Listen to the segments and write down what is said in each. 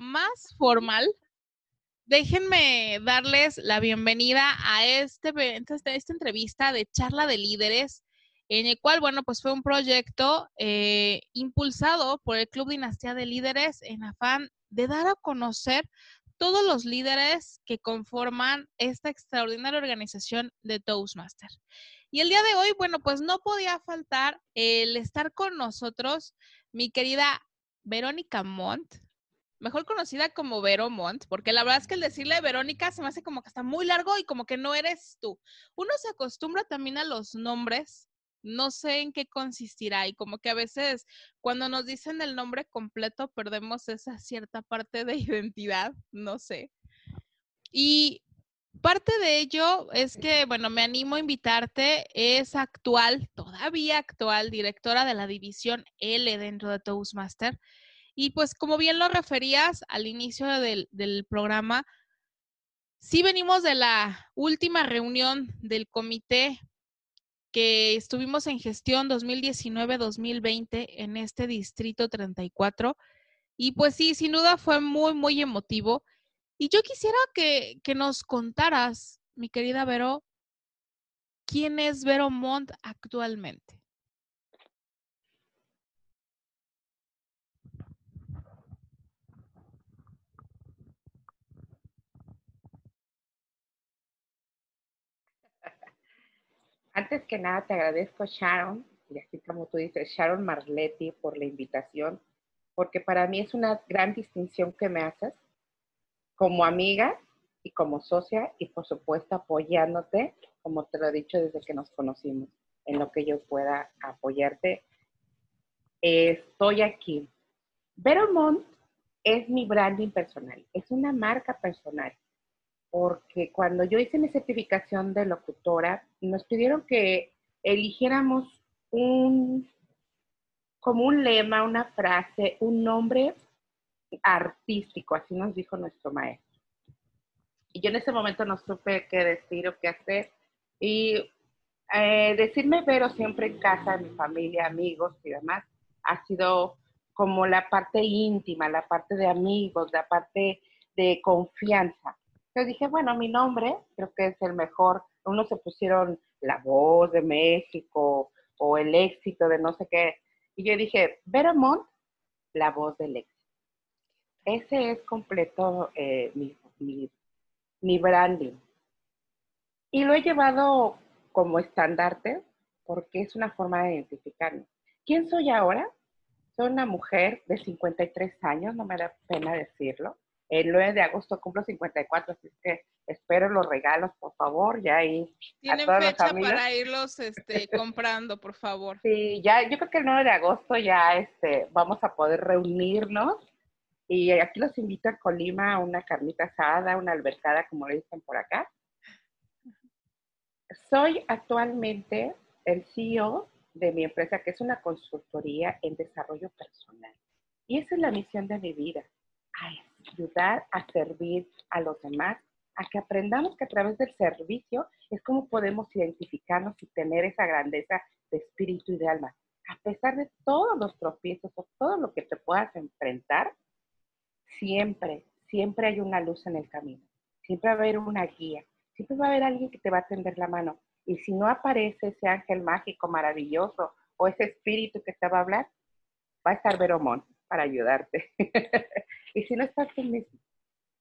más formal, déjenme darles la bienvenida a este, este, esta entrevista de charla de líderes, en el cual, bueno, pues fue un proyecto eh, impulsado por el Club Dinastía de Líderes en afán de dar a conocer todos los líderes que conforman esta extraordinaria organización de Toastmaster. Y el día de hoy, bueno, pues no podía faltar el estar con nosotros mi querida Verónica Montt, mejor conocida como Vero Montt, porque la verdad es que el decirle Verónica se me hace como que está muy largo y como que no eres tú. Uno se acostumbra también a los nombres, no sé en qué consistirá y como que a veces cuando nos dicen el nombre completo perdemos esa cierta parte de identidad, no sé. Y Parte de ello es que, bueno, me animo a invitarte, es actual, todavía actual, directora de la división L dentro de Toastmaster. Y pues como bien lo referías al inicio del, programa, sí venimos de la última reunión del comité que estuvimos en gestión 2019-2020 en este distrito 34. Y pues sí, sin duda fue muy, muy emotivo. Y yo quisiera que, nos contaras, mi querida Vero, quién es Vero Montt actualmente. Antes que nada, te agradezco, Sharon, y así como tú dices, Sharon Marletti, por la invitación, porque para mí es una gran distinción que me haces como amiga y como socia y por supuesto apoyándote, como te lo he dicho desde que nos conocimos, en lo que yo pueda apoyarte. Estoy aquí. Veromont es mi branding personal, es una marca personal, porque cuando yo hice mi certificación de locutora, nos pidieron que eligiéramos un, como un lema, una frase, un nombre artístico, así nos dijo nuestro maestro. Y yo en ese momento no supe qué decir o qué hacer. Y eh, decirme Vero siempre en casa, mi familia, amigos y demás, ha sido como la parte íntima, la parte de amigos, la parte de confianza. Yo dije, bueno, mi nombre creo que es el mejor. Unos se pusieron la voz de México o el éxito de no sé qué. Y yo dije, Veromont, la voz del éxito. Ese es completo eh, mi, branding. Y lo he llevado como estandarte porque es una forma de identificarme. ¿Quién soy ahora? Soy una mujer de 53 años, no me da pena decirlo. El 9 de agosto cumplo 54, así que espero los regalos, por favor, ya ahí. Tienen fecha para irlos este, comprando, por favor. Sí, ya, yo creo que el 9 de agosto ya este, vamos a poder reunirnos y aquí los invito a Colima a una carnita asada, una albercada, como le dicen por acá. Soy actualmente el CEO de mi empresa, que es una consultoría en desarrollo personal. Y esa es la misión de mi vida, ayudar a servir a los demás, a que aprendamos que a través del servicio es como podemos identificarnos y tener esa grandeza de espíritu y de alma. A pesar de todos los tropiezos o todo lo que te puedas enfrentar, siempre, siempre hay una luz en el camino. Siempre va a haber una guía. Siempre va a haber alguien que te va a tender la mano. Y si no aparece ese ángel mágico maravilloso o ese espíritu que te va a hablar, va a estar Veromón para ayudarte. y si no estás tú mismo,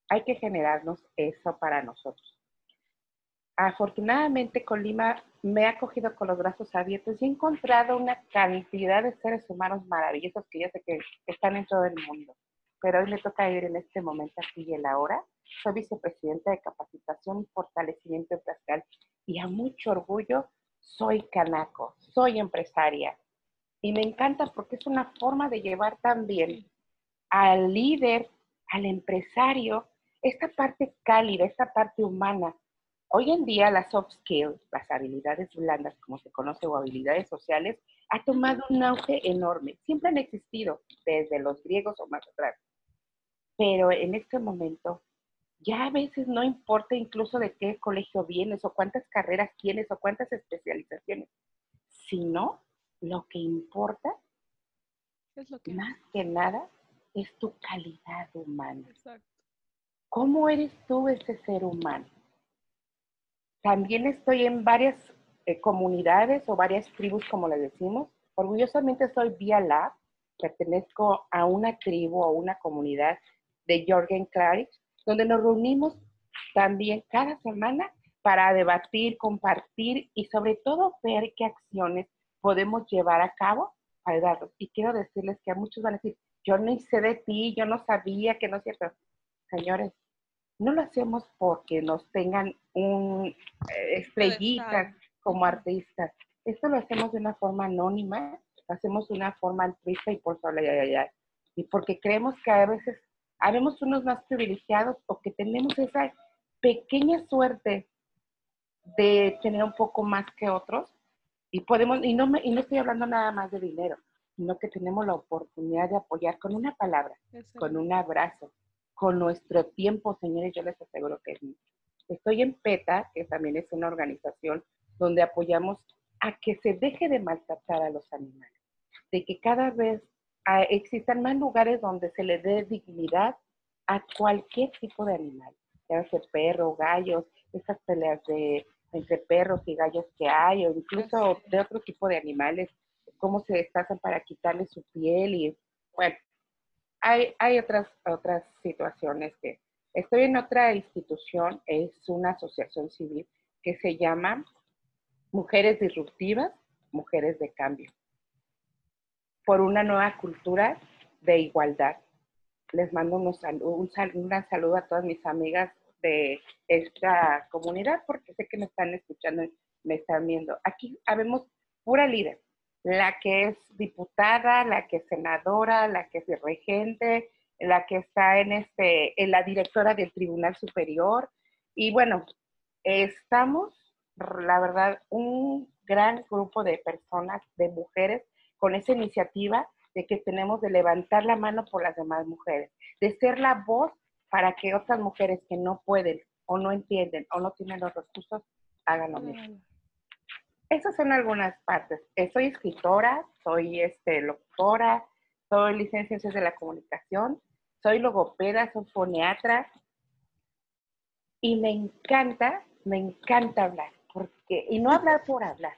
hay que generarnos eso para nosotros. Afortunadamente, Colima me ha cogido con los brazos abiertos y he encontrado una cantidad de seres humanos maravillosos que yo sé que están en todo el mundo pero hoy me toca ir en este momento aquí y en la hora. Soy vicepresidenta de capacitación y fortalecimiento empresarial y a mucho orgullo soy canaco, soy empresaria. Y me encanta porque es una forma de llevar también al líder, al empresario, esta parte cálida, esta parte humana. Hoy en día las soft skills, las habilidades blandas, como se conoce, o habilidades sociales, ha tomado un auge enorme. Siempre han existido, desde los griegos o más atrás pero en este momento ya a veces no importa incluso de qué colegio vienes o cuántas carreras tienes o cuántas especializaciones, sino lo que importa, más que nada, es tu calidad humana. Exacto. ¿Cómo eres tú ese ser humano? También estoy en varias eh, comunidades o varias tribus, como le decimos. Orgullosamente soy Via Lab, pertenezco a una tribu o una comunidad de Jorgen Clarich, donde nos reunimos también cada semana para debatir, compartir y sobre todo ver qué acciones podemos llevar a cabo para darlos. Y quiero decirles que a muchos van a decir, yo no hice de ti, yo no sabía que no es cierto. Señores, no lo hacemos porque nos tengan un eh, estrellitas como artistas. Esto lo hacemos de una forma anónima, lo hacemos de una forma altruista y por solidaridad. Y porque creemos que a veces habemos unos más privilegiados o que tenemos esa pequeña suerte de tener un poco más que otros y podemos, y no, me, y no estoy hablando nada más de dinero, sino que tenemos la oportunidad de apoyar con una palabra, con un abrazo, con nuestro tiempo, señores, yo les aseguro que es mucho. Estoy en PETA, que también es una organización donde apoyamos a que se deje de maltratar a los animales, de que cada vez ah, existan más lugares donde se le dé dignidad a cualquier tipo de animal, ya sea perro, gallos, esas peleas de entre perros y gallos que hay, o incluso de otro tipo de animales, cómo se destazan para quitarle su piel y bueno, hay, hay otras, otras situaciones que estoy en otra institución, es una asociación civil que se llama Mujeres Disruptivas, Mujeres de Cambio, por una nueva cultura de igualdad. Les mando un, un, un saludo a todas mis amigas de esta comunidad porque sé que me están escuchando me están viendo. Aquí habemos pura líder, la que es diputada, la que es senadora, la que es regente, la que está en, este, en la directora del Tribunal Superior. Y bueno, estamos, la verdad, un gran grupo de personas, de mujeres, con esa iniciativa de que tenemos de levantar la mano por las demás mujeres, de ser la voz para que otras mujeres que no pueden o no entienden o no tienen los recursos hagan lo mismo. Esas son algunas partes. Eh, soy escritora, soy este, locutora, soy licenciada en ciencias de la comunicación, soy logopeda, soy foniatra y me encanta, me encanta hablar, porque, y no hablar por hablar,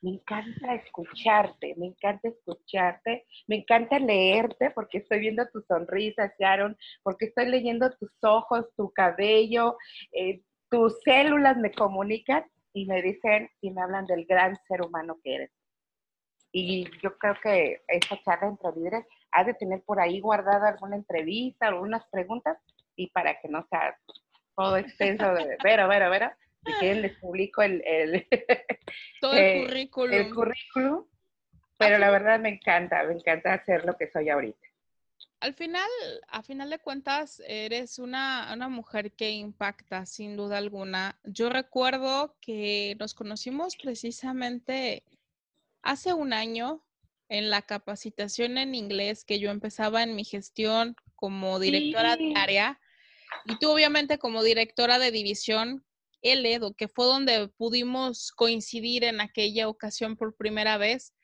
me encanta escucharte, me encanta escucharte, me encanta leerte porque estoy viendo tu sonrisa, Sharon, porque estoy leyendo tus ojos, tu cabello, eh, tus células me comunican y me dicen y me hablan del gran ser humano que eres. Y yo creo que esta charla entre líderes ha de tener por ahí guardada alguna entrevista, algunas preguntas, y para que no sea todo extenso de, pero, pero, pero, si quieren les publico el, el todo el eh, currículum. El currículum, pero la verdad me encanta, me encanta hacer lo que soy ahorita. Al final, a final de cuentas, eres una, una mujer que impacta, sin duda alguna. Yo recuerdo que nos conocimos precisamente hace un año en la capacitación en inglés que yo empezaba en mi gestión como directora de área y tú obviamente como directora de división Edo, que fue donde pudimos coincidir en aquella ocasión por primera vez.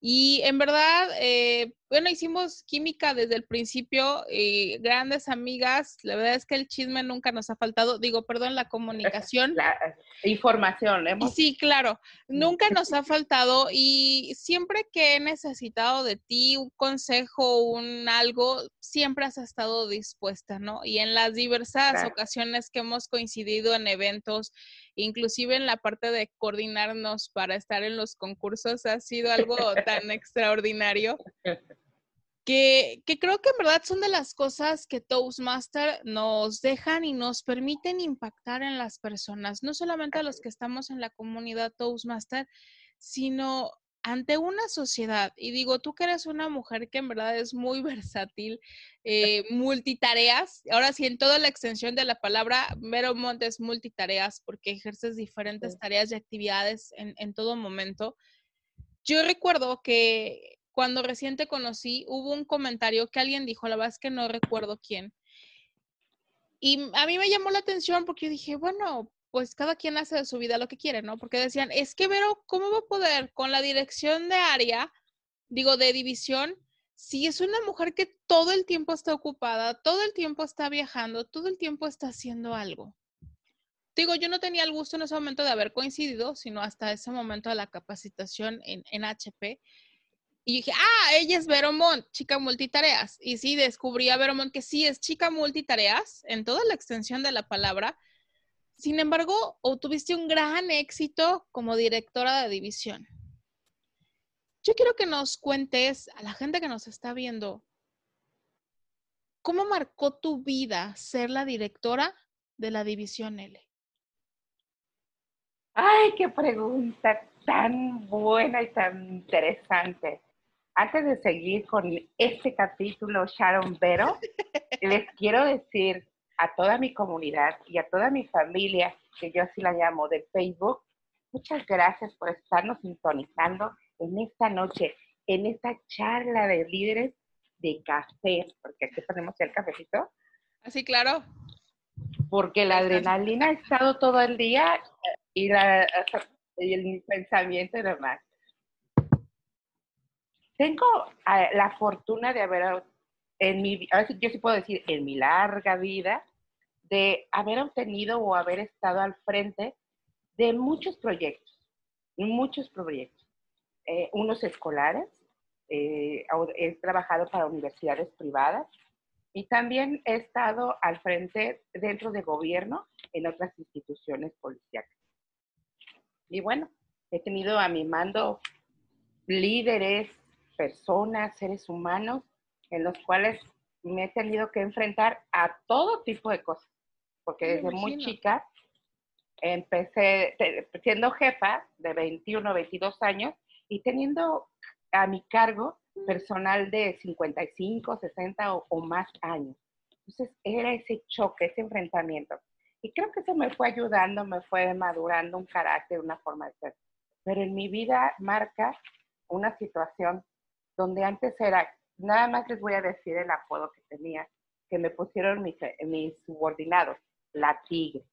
Y en verdad, eh, bueno, hicimos química desde el principio, y grandes amigas. La verdad es que el chisme nunca nos ha faltado. Digo, perdón, la comunicación. La información. Sí, claro, nunca nos ha faltado. Y siempre que he necesitado de ti un consejo, un algo, siempre has estado dispuesta, ¿no? Y en las diversas ocasiones que hemos coincidido en eventos, inclusive en la parte de coordinarnos para estar en los concursos, ha sido algo tan extraordinario que, creo que en verdad son de las cosas que Toastmaster nos dejan y nos permiten impactar en las personas, no solamente a los que estamos en la comunidad Toastmaster, sino ante una sociedad. Y digo, tú que eres una mujer que en verdad es muy versátil, eh, multitareas, ahora sí, en toda la extensión de la palabra, Mero Montes multitareas porque ejerces diferentes tareas y actividades en, en todo momento. Yo recuerdo que cuando recién te conocí, hubo un comentario que alguien dijo, la verdad es que no recuerdo quién. Y a mí me llamó la atención porque yo dije, bueno, pues cada quien hace de su vida lo que quiere, ¿no? Porque decían, es que Vero, ¿cómo va a poder con la dirección de área, digo, de división, si es una mujer que todo el tiempo está ocupada, todo el tiempo está viajando, todo el tiempo está haciendo algo. Digo, yo no tenía el gusto en ese momento de haber coincidido, sino hasta ese momento de la capacitación en, en HP. Y dije, ah, ella es Veromont, chica multitareas. Y sí, descubrí a Veromont que sí es chica multitareas en toda la extensión de la palabra. Sin embargo, obtuviste un gran éxito como directora de división. Yo quiero que nos cuentes a la gente que nos está viendo, ¿cómo marcó tu vida ser la directora de la División L? Ay, qué pregunta tan buena y tan interesante. Antes de seguir con este capítulo, Sharon Vero, les quiero decir a toda mi comunidad y a toda mi familia, que yo así la llamo, de Facebook, muchas gracias por estarnos sintonizando en esta noche, en esta charla de líderes de café, porque aquí ponemos el cafecito. Así, ah, claro. Porque la adrenalina ha estado todo el día y, la, y el pensamiento y demás. Tengo ah, la fortuna de haber, en mi, a veces yo sí puedo decir, en mi larga vida, de haber obtenido o haber estado al frente de muchos proyectos, muchos proyectos. Eh, unos escolares, eh, he trabajado para universidades privadas y también he estado al frente dentro de gobierno en otras instituciones policiales. Y bueno, he tenido a mi mando líderes, personas, seres humanos, en los cuales me he tenido que enfrentar a todo tipo de cosas, porque desde muy chica empecé siendo jefa de 21, 22 años, y teniendo a mi cargo personal de 55, 60 o, más años. Entonces era ese choque, ese enfrentamiento. Y creo que eso me fue ayudando, me fue madurando un carácter, una forma de ser. Pero en mi vida marca una situación donde antes era, nada más les voy a decir el apodo que tenía, que me pusieron mis, mis subordinados, la tigre.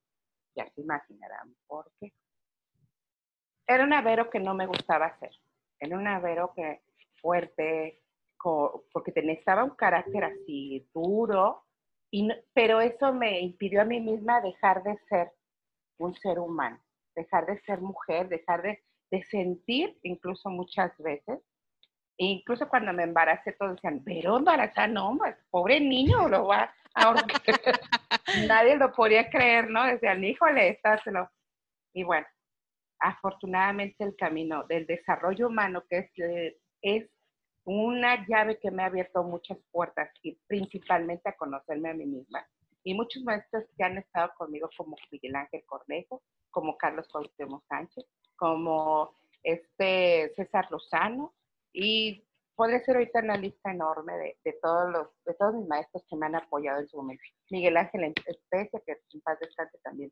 Ya se imaginarán por qué. Era un avero que no me gustaba hacer era una Vero que fuerte, porque estaba un carácter así duro, y, pero eso me impidió a mí misma dejar de ser un ser humano, dejar de ser mujer, dejar de, sentir incluso muchas veces. E incluso cuando me embaracé, todos decían, pero embarazada, no, pues, pobre niño, lo va a Nadie lo podía creer, ¿no? Decían, híjole, estáselo. Y bueno, afortunadamente el camino del desarrollo humano, que es, eh, es una llave que me ha abierto muchas puertas y principalmente a conocerme a mí misma. Y muchos maestros que han estado conmigo, como Miguel Ángel Cornejo, como Carlos Cuauhtémoc Sánchez, como este César Lozano, y podría ser ahorita una lista enorme de, de, todos los, de todos mis maestros que me han apoyado en su momento. Miguel Ángel en especie, que en paz descanse también.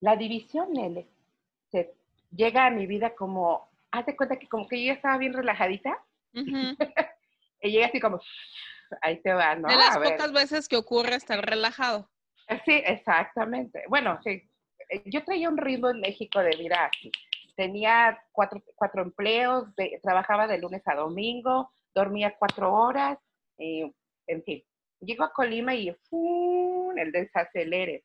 La división L llega a mi vida como, haz de cuenta que como que yo estaba bien relajadita. y llega así como, ahí te va, ¿no? De las pocas veces que ocurre estar relajado. Sí, exactamente. Bueno, sí, eh, yo traía un ritmo en México de vida así. Tenía cuatro, cuatro empleos, trabajaba de lunes a domingo, dormía cuatro horas, en fin. Llego a Colima y ¡fum! el desacelere.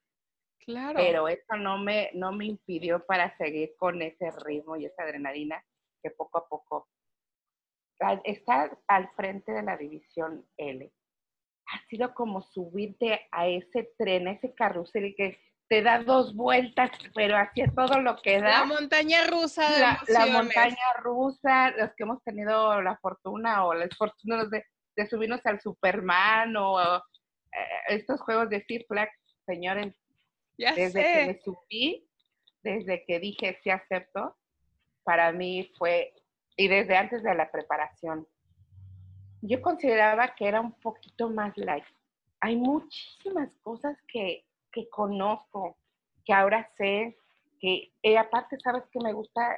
Pero eso no me, no me impidió para seguir con ese ritmo y esa adrenalina que poco a poco estar al frente de la división L. Ha sido como subirte a ese tren, a ese carrusel que te da dos vueltas, pero hacia todo lo que da. La montaña rusa de la, la montaña rusa, los que hemos tenido la fortuna o la fortuna de, de subirnos al Superman o eh, estos juegos de Six Flags, señores, desde que me subí, desde que dije sí acepto, para mí fue, y desde antes de la preparación, yo consideraba que era un poquito más light. Hay muchísimas cosas que, que conozco, que ahora sé, que y aparte, ¿sabes que me gusta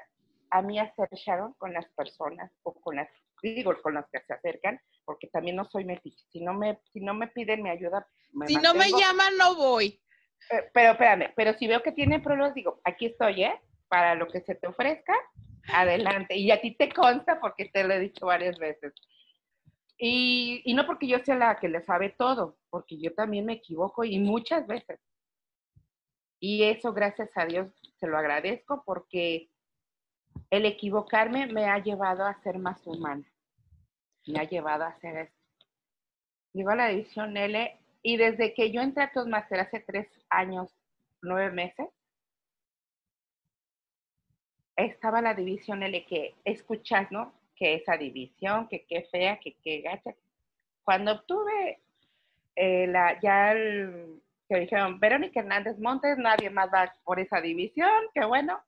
a mí hacer Sharon con las personas o con las, digo, con las que se acercan? Porque también no soy metiche. Si no me, si no me piden mi ayuda, si no me llaman, no voy. Eh, pero espérame, pero si veo que tiene problemas, digo, aquí estoy, ¿eh? Para lo que se te ofrezca, adelante. Y a ti te consta porque te lo he dicho varias veces. Y, y no porque yo sea la que le sabe todo, porque yo también me equivoco y muchas veces. Y eso, gracias a Dios, se lo agradezco porque el equivocarme me ha llevado a ser más humana. Me ha llevado a hacer esto. Llego a la división L y desde que yo entré a Toastmaster hace tres años, nueve meses, estaba la división L que escuchas, ¿no? Que esa división, que qué fea, que qué gacha. Cuando obtuve eh, la, ya el, que dijeron, Verónica Hernández Montes, nadie más va por esa división, qué bueno.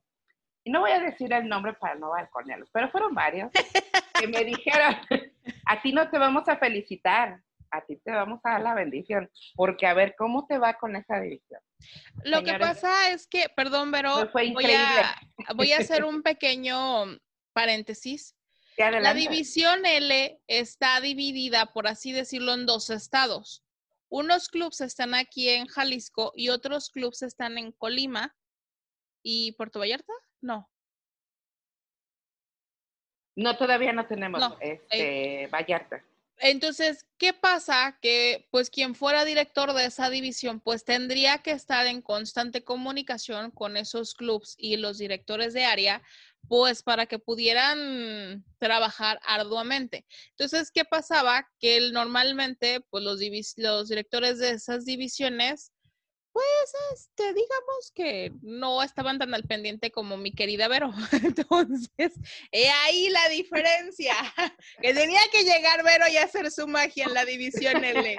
Y no voy a decir el nombre para no balconearlos, pero fueron varios que me dijeron, a ti no te vamos a felicitar, a ti te vamos a dar la bendición, porque a ver cómo te va con esa división. Lo que pasa es que, perdón, pero voy, a, voy a hacer un pequeño paréntesis. La división L está dividida, por así decirlo, en dos estados. Unos clubes están aquí en Jalisco y otros clubes están en Colima y Puerto Vallarta. No. No, todavía no tenemos eh, este, Vallarta. Entonces, ¿qué pasa? Que pues quien fuera director de esa división, pues tendría que estar en constante comunicación con esos clubs y los directores de área, pues para que pudieran trabajar arduamente. Entonces, ¿qué pasaba? Que normalmente, pues los, los directores de esas divisiones pues, este, digamos que no estaban tan al pendiente como mi querida Vero. Entonces, he ahí la diferencia. Que tenía que llegar Vero y hacer su magia en la división L.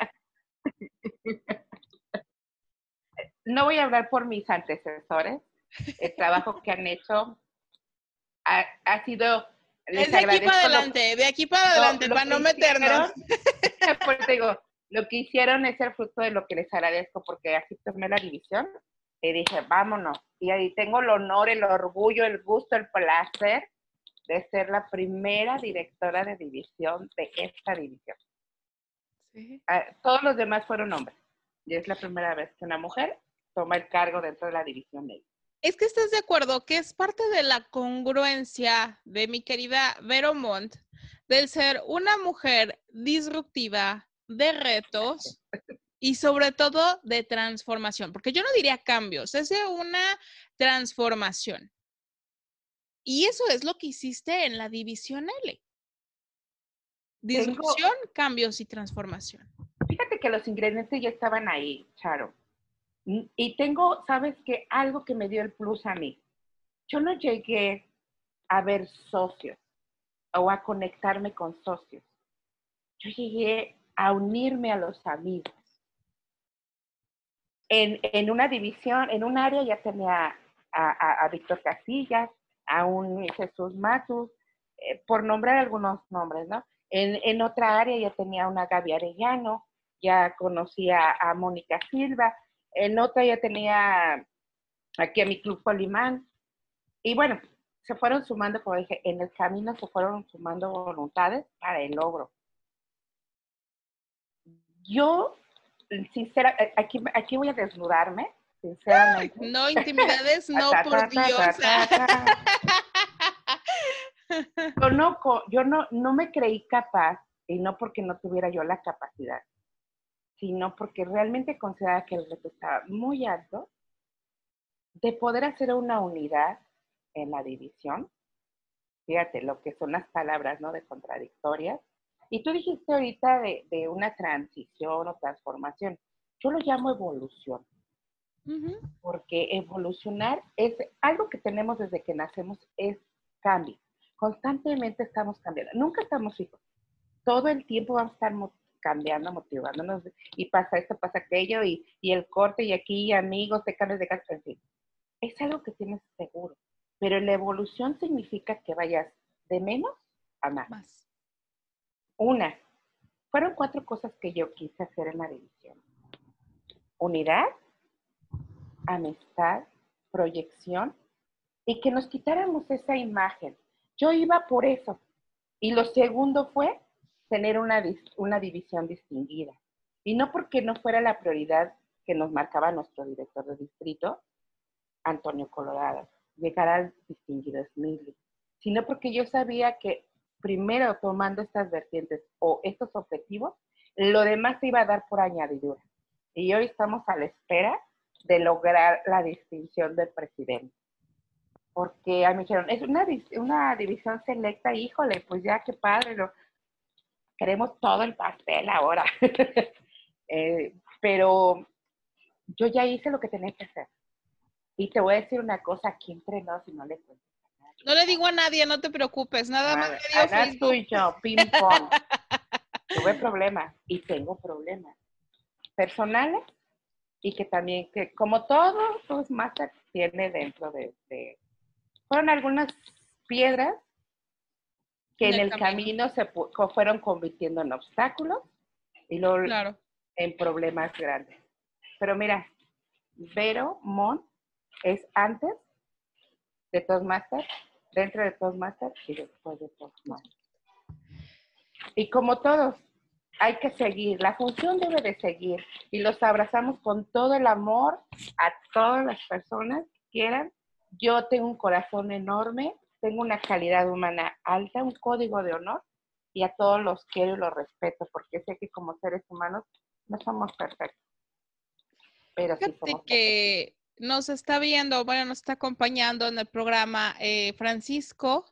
No voy a hablar por mis antecesores. El trabajo que han hecho ha, sido... Es de aquí para adelante, de aquí para adelante, para no meternos. Digo, lo que hicieron es ser fruto de lo que les agradezco, porque así tomé la división y dije, vámonos. Y ahí tengo el honor, el orgullo, el gusto, el placer de ser la primera directora de división de esta división. Ah, todos los demás fueron hombres. Y es la primera vez que una mujer toma el cargo dentro de la división de Es que estás de acuerdo que es parte de la congruencia de mi querida Vero Montt del ser una mujer disruptiva, de retos y sobre todo de transformación, porque yo no diría cambios, es de una transformación. Y eso es lo que hiciste en la división L. Disrupción, cambios y transformación. Fíjate que los ingredientes ya estaban ahí, Charo. Y tengo, sabes que algo que me dio el plus a mí. Yo no llegué a ver socios o a conectarme con socios. Yo llegué a unirme a los amigos. En, una división, en un área ya tenía a, Víctor Casillas, a un Jesús Matus, eh, por nombrar algunos nombres, ¿no? En, otra área ya tenía una Gaby Arellano, ya conocía a Mónica Silva, en otra ya tenía aquí a mi club Polimán. Y bueno, se fueron sumando, como dije, en el camino se fueron sumando voluntades para el logro yo, sincera, eh, aquí, aquí voy a desnudarme, sinceramente. no, intimidades, no, por Dios. yo no, yo no, no me creí capaz, y no porque no tuviera yo la capacidad, sino porque realmente consideraba que el reto estaba muy alto de poder hacer una unidad en la división. Fíjate lo que son las palabras, ¿no? De contradictorias y tú dijiste ahorita de, una transición o transformación. Yo lo llamo evolución. Porque evolucionar es algo que tenemos desde que nacemos, es cambio. Constantemente estamos cambiando. Nunca estamos fijos. Todo el tiempo vamos a estar cambiando, motivándonos. Y pasa esto, pasa aquello, y, el corte, y aquí, amigos, te cambias de casa, en fin. Es algo que tienes seguro. Pero la evolución significa que vayas de menos a más. Una, fueron cuatro cosas que yo quise hacer en la división. Unidad, amistad, proyección y que nos quitáramos esa imagen. Yo iba por eso. Y lo segundo fue tener una, una división distinguida. Y no porque no fuera la prioridad que nos marcaba nuestro director de distrito, Antonio Colorado, llegar al distinguido Smiley, sino porque yo sabía que primero tomando estas vertientes o estos objetivos, lo demás se iba a dar por añadidura. Y hoy estamos a la espera de lograr la distinción del presidente. Porque a mí me dijeron, es una, una división selecta, híjole, pues ya qué padre, lo, queremos todo el pastel ahora. Eh, pero yo ya hice lo que tenía que hacer. Y te voy a decir una cosa aquí entre nos y no le cuento. No le digo a nadie, no te preocupes, nada más. Ana tú y yo, ping pong. Tuve problemas y tengo problemas personales y que también, que como todo Toastmaster tiene dentro de, fueron algunas piedras que en el camino. se fueron convirtiendo en obstáculos y luego en problemas grandes. Pero mira, Vero Mon es antes de Toastmaster, dentro de Toastmaster y después de Toastmaster. Y como todos, hay que seguir, la función debe de seguir y los abrazamos con todo el amor a todas las personas que quieran. Yo tengo un corazón enorme, tengo una calidad humana alta, un código de honor y a todos los quiero y los respeto porque sé que como seres humanos no somos perfectos. Pero sí somos que nos está viendo, bueno, nos está acompañando en el programa eh, Francisco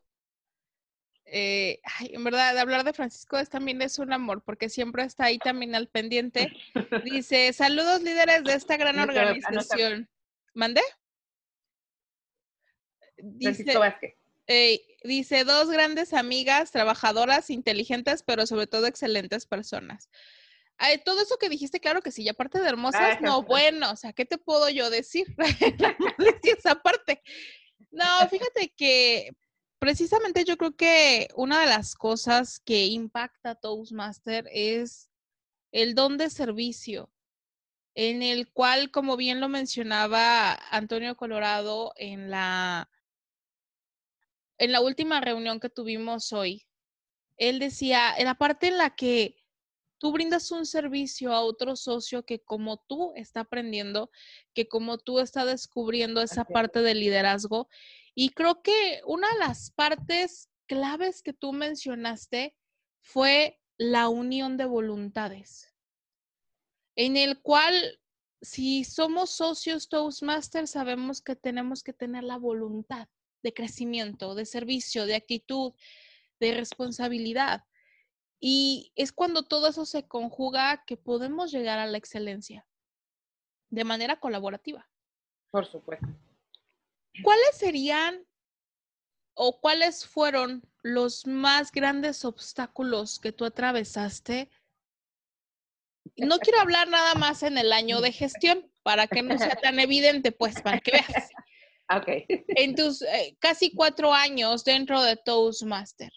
eh, en verdad, hablar de Francisco es, también es un amor, porque siempre está ahí también al pendiente. Dice, saludos líderes de esta gran organización. ¿Mande? Dice, dice, dos grandes amigas, trabajadoras, inteligentes, pero sobre todo excelentes personas. todo eso que dijiste, claro que sí, y aparte de hermosas, no, bueno, o sea, ¿qué te puedo yo decir? esa parte. No, fíjate que precisamente yo creo que una de las cosas que impacta a Toastmaster es el don de servicio, en el cual, como bien lo mencionaba Antonio Colorado en la, en la última reunión que tuvimos hoy, él decía, en la parte en la que tú brindas un servicio a otro socio que como tú está aprendiendo, que como tú está descubriendo esa parte del liderazgo. Y creo que una de las partes claves que tú mencionaste fue la unión de voluntades, en el cual si somos socios Toastmasters sabemos que tenemos que tener la voluntad de crecimiento, de servicio, de actitud, de responsabilidad. Y es cuando todo eso se conjuga que podemos llegar a la excelencia de manera colaborativa. Por supuesto. ¿Cuáles serían o cuáles fueron los más grandes obstáculos que tú atravesaste? No quiero hablar nada más en el año de gestión para que no sea tan evidente, pues, para que veas. Ok. En tus eh, casi cuatro años dentro de Toastmaster,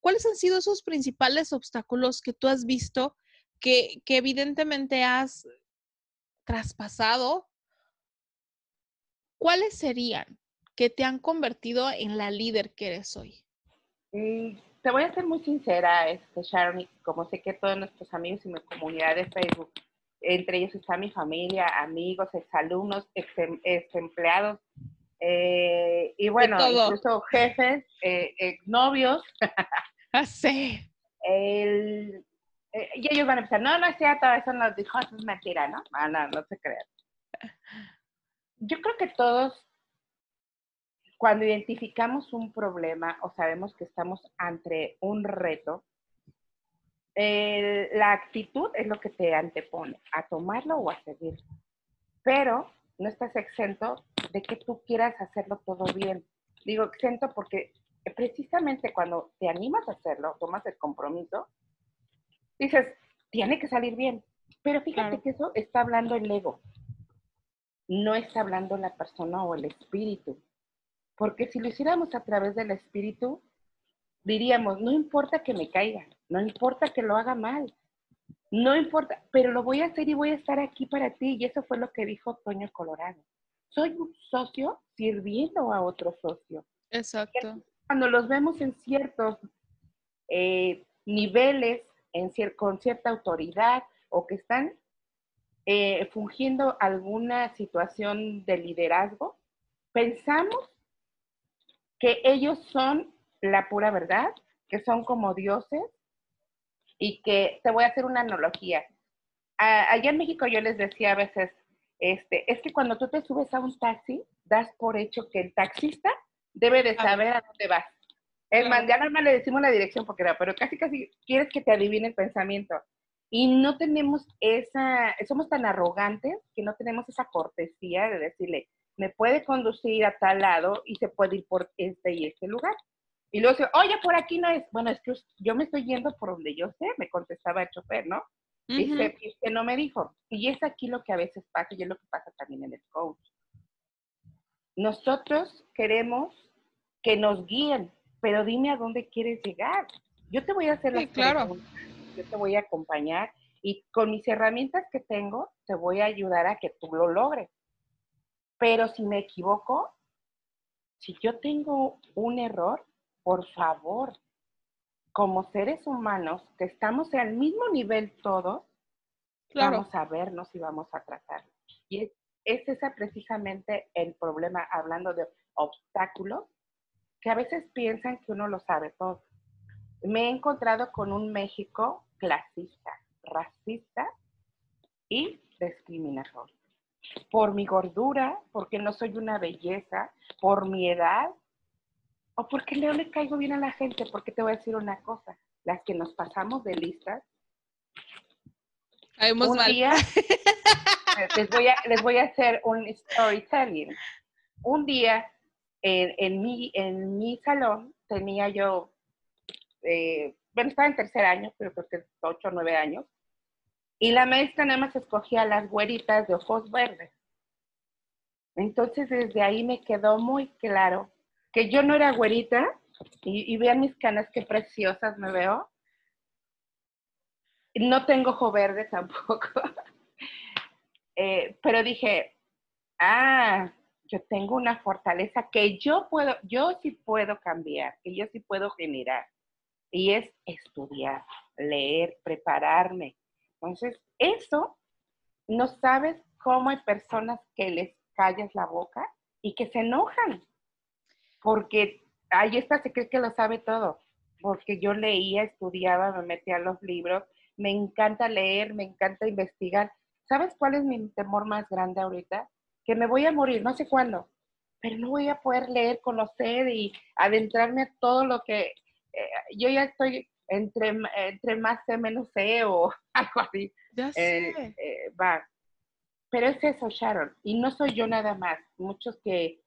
¿cuáles han sido esos principales obstáculos que tú has visto que, que evidentemente has traspasado ¿cuáles serían que te han convertido en la líder que eres hoy? Mm, te voy a ser muy sincera, este, Sharon, como sé que todos nuestros amigos y mi comunidad de Facebook, entre ellos está mi familia, amigos, exalumnos, ex, ex empleados, eh, y bueno, incluso jefes, eh, exnovios. Ah, sí. El, eh, y ellos van a empezar, no, no es cierto, eso nos dijo, eso es mentira, ¿no? Ah, no, no se crean yo creo que todos, cuando identificamos un problema o sabemos que estamos ante un reto, la actitud es lo que te antepone a tomarlo o a seguirlo. Pero no estás exento de que tú quieras hacerlo todo bien. Digo exento porque precisamente cuando te animas a hacerlo, tomas el compromiso, dices, tiene que salir bien. Pero fíjate que eso está hablando el ego no está hablando la persona o el espíritu. Porque si lo hiciéramos a través del espíritu, diríamos, no importa que me caiga, no importa que lo haga mal, no importa, pero lo voy a hacer y voy a estar aquí para ti. Y eso fue lo que dijo Toño Colorado. Soy un socio sirviendo a otro socio. Exacto. Cuando los vemos en ciertos eh, niveles, en con cierta autoridad o que están eh, fungiendo alguna situación de liderazgo, pensamos que ellos son la pura verdad, que son como dioses y que te voy a hacer una analogía. allá en México yo les decía a veces, este, es que cuando tú te subes a un taxi, das por hecho que el taxista debe de saber a dónde vas. Es más, ya nada más le decimos la dirección porque era, pero casi casi quieres que te adivine el pensamiento. Y no tenemos esa, somos tan arrogantes que no tenemos esa cortesía de decirle, me puede conducir a tal lado y se puede ir por este y este lugar. Y luego dice, oye, por aquí no es. Bueno, es que yo me estoy yendo por donde yo sé, me contestaba el chofer, ¿no? Y usted no me dijo. Y es aquí lo que a veces pasa y es lo que pasa también en el coach. Nosotros queremos que nos guíen, pero dime a dónde quieres llegar. Yo te voy a hacer las claro. yo te voy a acompañar y con mis herramientas que tengo te voy a ayudar a que tú lo logres. Pero si me equivoco, si yo tengo un error, por favor, como seres humanos que estamos al mismo nivel todos, vamos a vernos y vamos a tratar. Y es, es ese precisamente el problema, hablando de obstáculos, que a veces piensan que uno lo sabe todo. Me he encontrado con un México clasista, racista y discriminatorio. Por mi gordura, porque no soy una belleza, por mi edad, o porque no le caigo bien a la gente, porque te voy a decir una cosa, las que nos pasamos de listas, un día les voy, a, les voy a hacer un storytelling. Un día en, mi, en mi salón tenía yo, eh, bueno, estaba en tercer año, pero creo que ocho o nueve años, y la maestra nada más escogía las güeritas de ojos verdes. Entonces desde ahí me quedó muy claro que yo no era güerita, y, vean mis canas qué preciosas me veo. No tengo ojo verde tampoco. Eh, pero dije, ah, yo tengo una fortaleza que yo puedo, yo sí puedo cambiar, que yo sí puedo generar. Y es estudiar, leer, prepararme. Entonces, eso no sabes cómo hay personas que les callas la boca y que se enojan. Porque ahí está, se cree que lo sabe todo. Porque yo leía, estudiaba, me metía a los libros. Me encanta leer, me encanta investigar. ¿Sabes cuál es mi temor más grande ahorita? que me voy a morir, no sé cuándo, pero no voy a poder leer, conocer y adentrarme a todo lo que eh, yo ya estoy entre, entre más sé, menos sé o algo así. Ya eh, sé. Eh, va. Pero es eso, Sharon, y no soy yo nada más. Muchos que,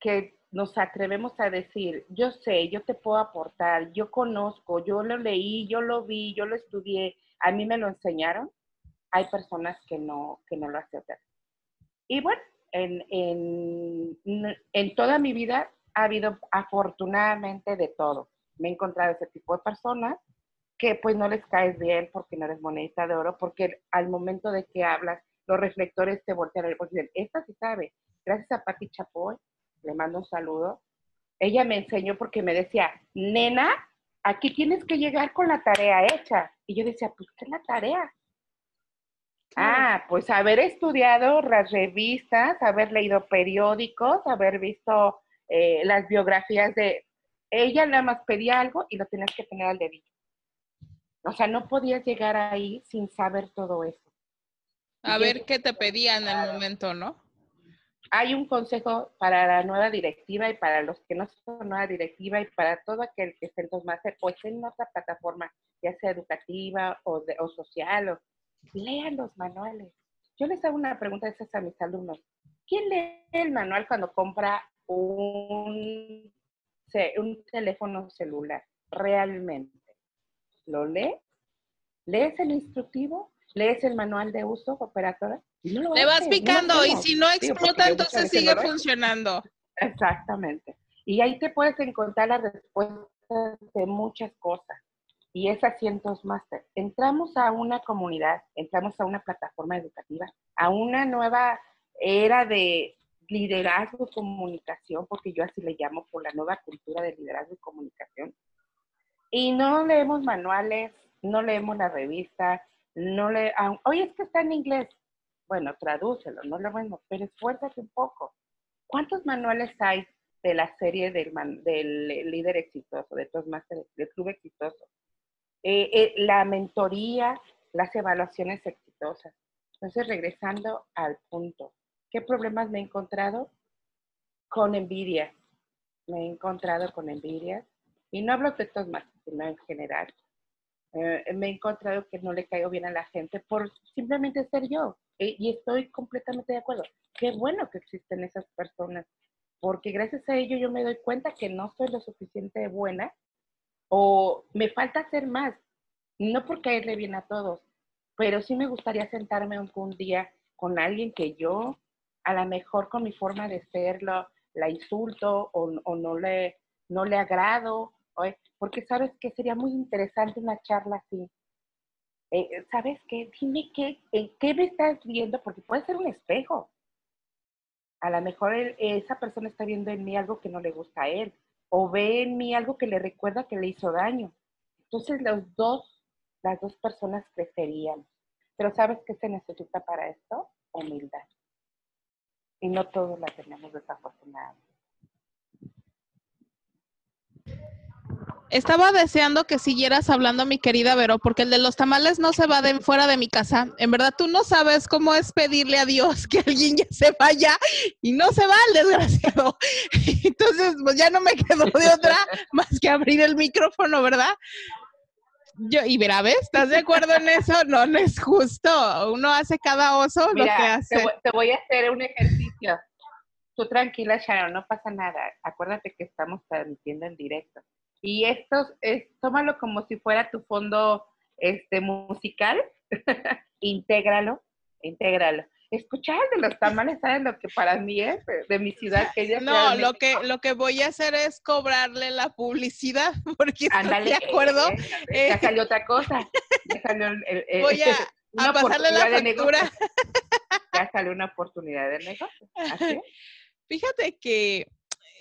que nos atrevemos a decir, yo sé, yo te puedo aportar, yo conozco, yo lo leí, yo lo vi, yo lo estudié, a mí me lo enseñaron. Hay personas que no, que no lo aceptan. Y bueno, en, toda mi vida ha habido afortunadamente de todo. Me he encontrado ese tipo de personas que pues no les caes bien porque no eres monedita de oro, porque al momento de que hablas, los reflectores te voltean a ver, esta sí sabe. Gracias a Patti Chapoy, le mando un saludo. Ella me enseñó porque me decía, nena, aquí tienes que llegar con la tarea hecha. Y yo decía, pues, ¿qué es la tarea? Ah, pues haber estudiado las revistas, haber leído periódicos, haber visto eh, las biografías de... Ella nada más pedía algo y lo tenías que tener al dedillo. O sea, no podías llegar ahí sin saber todo eso. A ver qué te pedía en el momento, ¿no? Hay un consejo para la nueva directiva y para los que no son nueva directiva y para todo aquel que esté en máster o esté en otra plataforma, ya sea educativa o, de, o social o lean los manuales. Yo les hago una pregunta de a mis alumnos. ¿Quién lee el manual cuando compra un, un teléfono celular? Realmente. ¿Lo lee? ¿Lees el instructivo? ¿Lees el manual de uso operadora? Le vas picando y si no explota, entonces sigue funcionando. Exactamente. Y ahí te puedes encontrar las respuestas de muchas cosas y es Asientos Master. Entramos a una comunidad, entramos a una plataforma educativa, a una nueva era de liderazgo y comunicación, porque yo así le llamo por la nueva cultura de liderazgo y comunicación. Y no leemos manuales, no leemos la revista, no le, oye, es que está en inglés. Bueno, tradúcelo, no lo vemos, pero esfuérzate un poco. ¿Cuántos manuales hay de la serie del, del líder exitoso, de Toastmasters, del club exitoso. Eh, eh, la mentoría, las evaluaciones exitosas. Entonces, regresando al punto, ¿qué problemas me he encontrado? Con envidia. Me he encontrado con envidia. Y no hablo de Toastmasters, sino en general. Eh, me he encontrado que no le caigo bien a la gente por simplemente ser yo. y estoy completamente de acuerdo. Qué bueno que existen esas personas porque gracias a ello yo me doy cuenta que no soy lo suficiente buena o me falta hacer más, no por caerle bien a todos, pero sí me gustaría sentarme un, día con alguien que yo, a lo mejor con mi forma de serlo, la insulto o, no, le, no le agrado, porque sabes que sería muy interesante una charla así. Eh, ¿Sabes qué? Dime qué, qué me estás viendo, porque puede ser un espejo a lo mejor esa persona está viendo en mí algo que no le gusta a él o ve en mí algo que le recuerda que le hizo daño. Entonces los dos, las dos personas crecerían. Pero ¿sabes qué se necesita para esto? Humildad. Y no todos la tenemos desafortunadamente. Estaba deseando que siguieras hablando, mi querida Vero, porque el de los tamales no se va de fuera de mi casa. En verdad, tú no sabes cómo es pedirle a Dios que alguien ya se vaya y no se va el desgraciado. Entonces, pues ya no me quedo de otra más que abrir el micrófono, ¿verdad? Yo, y ¿ves? ¿Estás de acuerdo en eso? No, no es justo. Uno hace cada oso lo que hace. te voy a hacer un ejercicio. Tú tranquila, Sharon, no pasa nada. Acuérdate que estamos transmitiendo en directo. Y esto es, tómalo como si fuera tu fondo este, musical, intégralo, intégralo. Escuchar de los tamales, ¿saben lo que para mí es de mi ciudad? Que no, lo que, lo que voy a hacer es cobrarle la publicidad, porque estoy de acuerdo. Eh, ya salió otra cosa. Ya salió voy a, a pasarle la factura. Ya salió una oportunidad de negocio. Fíjate que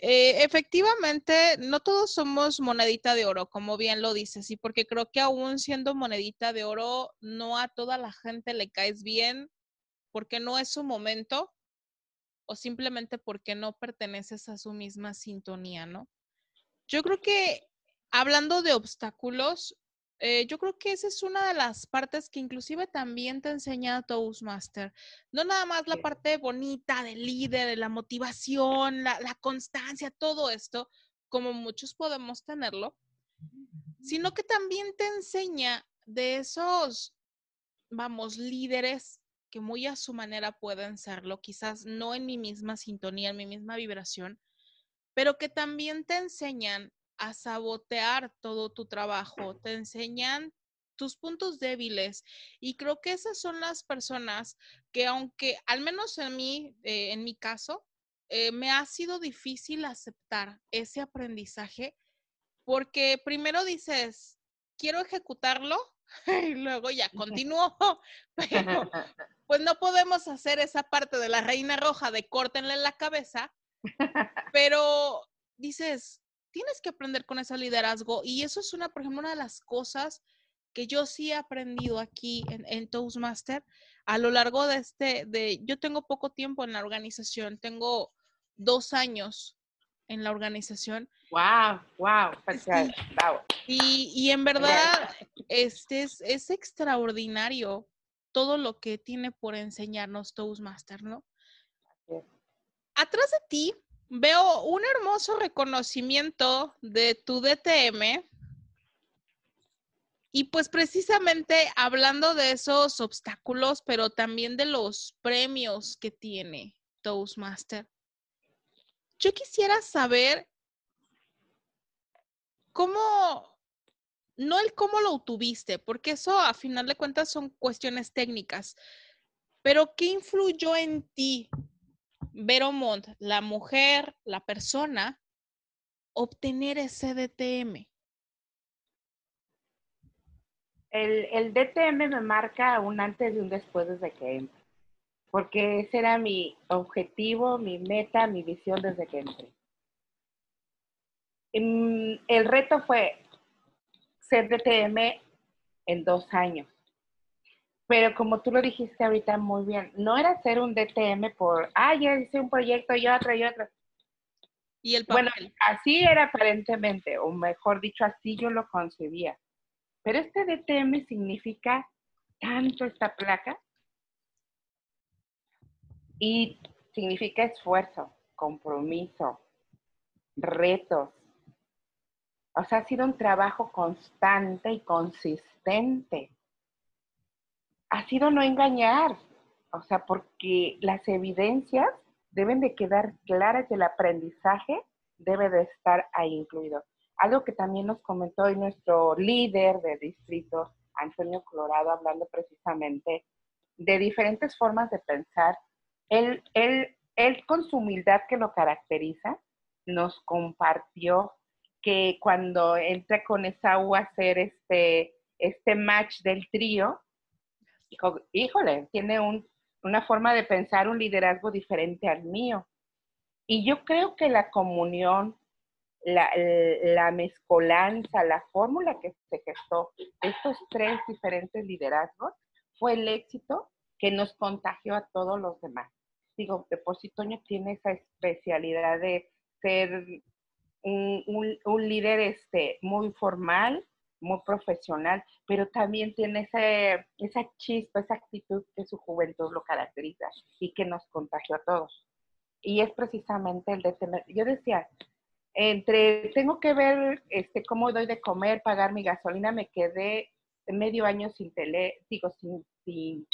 eh, efectivamente, no todos somos monedita de oro, como bien lo dices, y porque creo que aún siendo monedita de oro, no a toda la gente le caes bien porque no es su momento o simplemente porque no perteneces a su misma sintonía, ¿no? Yo creo que hablando de obstáculos, eh, yo creo que esa es una de las partes que inclusive también te enseña Toastmaster. No nada más la parte bonita del líder, de la motivación, la, la constancia, todo esto, como muchos podemos tenerlo, sino que también te enseña de esos, vamos, líderes que muy a su manera pueden serlo, quizás no en mi misma sintonía, en mi misma vibración, pero que también te enseñan a sabotear todo tu trabajo, te enseñan tus puntos débiles y creo que esas son las personas que aunque al menos en mí, eh, en mi caso, eh, me ha sido difícil aceptar ese aprendizaje porque primero dices, quiero ejecutarlo y luego ya continúo, pero pues no podemos hacer esa parte de la reina roja de córtenle la cabeza, pero dices, tienes que aprender con ese liderazgo y eso es una, por ejemplo, una de las cosas que yo sí he aprendido aquí en, Toastmaster a lo largo de este, de, yo tengo poco tiempo en la organización, tengo dos años en la organización. Wow, wow, Y, y, en verdad, este es, es extraordinario todo lo que tiene por enseñarnos Toastmaster, ¿no? Atrás de ti veo un hermoso reconocimiento de tu DTM. Y pues precisamente hablando de esos obstáculos, pero también de los premios que tiene Toastmaster, yo quisiera saber cómo, no el cómo lo obtuviste, porque eso a final de cuentas son cuestiones técnicas, pero qué influyó en ti Veromont, la mujer, la persona, obtener ese DTM? El, DTM me marca un antes y un después desde que entré, porque ese era mi objetivo, mi meta, mi visión desde que entré. Mm, el reto fue ser DTM en dos años. Pero como tú lo dijiste ahorita muy bien, no era hacer un DTM por, ah, ya hice un proyecto y otro y otro. Y el Bueno, así era aparentemente, o mejor dicho, así yo lo concebía. Pero este DTM significa tanto esta placa y significa esfuerzo, compromiso, retos. O sea, ha sido un trabajo constante y consistente. Ha sido no engañar, o sea, porque las evidencias deben de quedar claras y el aprendizaje debe de estar ahí incluido. Algo que también nos comentó hoy nuestro líder de distrito, Antonio Colorado, hablando precisamente de diferentes formas de pensar. Él, él, él con su humildad que lo caracteriza, nos compartió que cuando entra con esa a hacer este, este match del trío, dijo, híjole, tiene un, una forma de pensar, un liderazgo diferente al mío. Y yo creo que la comunión, la, la mezcolanza, la fórmula que se gestó de estos tres diferentes liderazgos fue el éxito que nos contagió a todos los demás. Digo, Depositoño tiene esa especialidad de ser un, un, un líder este, muy formal, muy profesional, pero también tiene ese, esa chispa, esa actitud que su juventud lo caracteriza y que nos contagió a todos. Y es precisamente el de tener, yo decía, entre tengo que ver este, cómo doy de comer, pagar mi gasolina, me quedé medio año sin tele, digo, sin, sin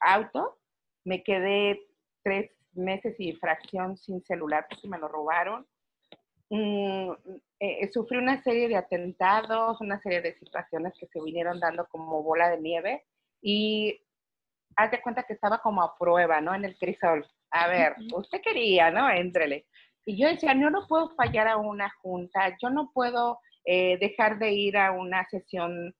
auto, me quedé tres meses y fracción sin celular porque me lo robaron. Mm, eh, sufrí una serie de atentados, una serie de situaciones que se vinieron dando como bola de nieve y haz de cuenta que estaba como a prueba, ¿no? En el crisol. A ver, usted quería, ¿no? Éntrele. Y yo decía, yo no puedo fallar a una junta, yo no puedo eh, dejar de ir a una sesión,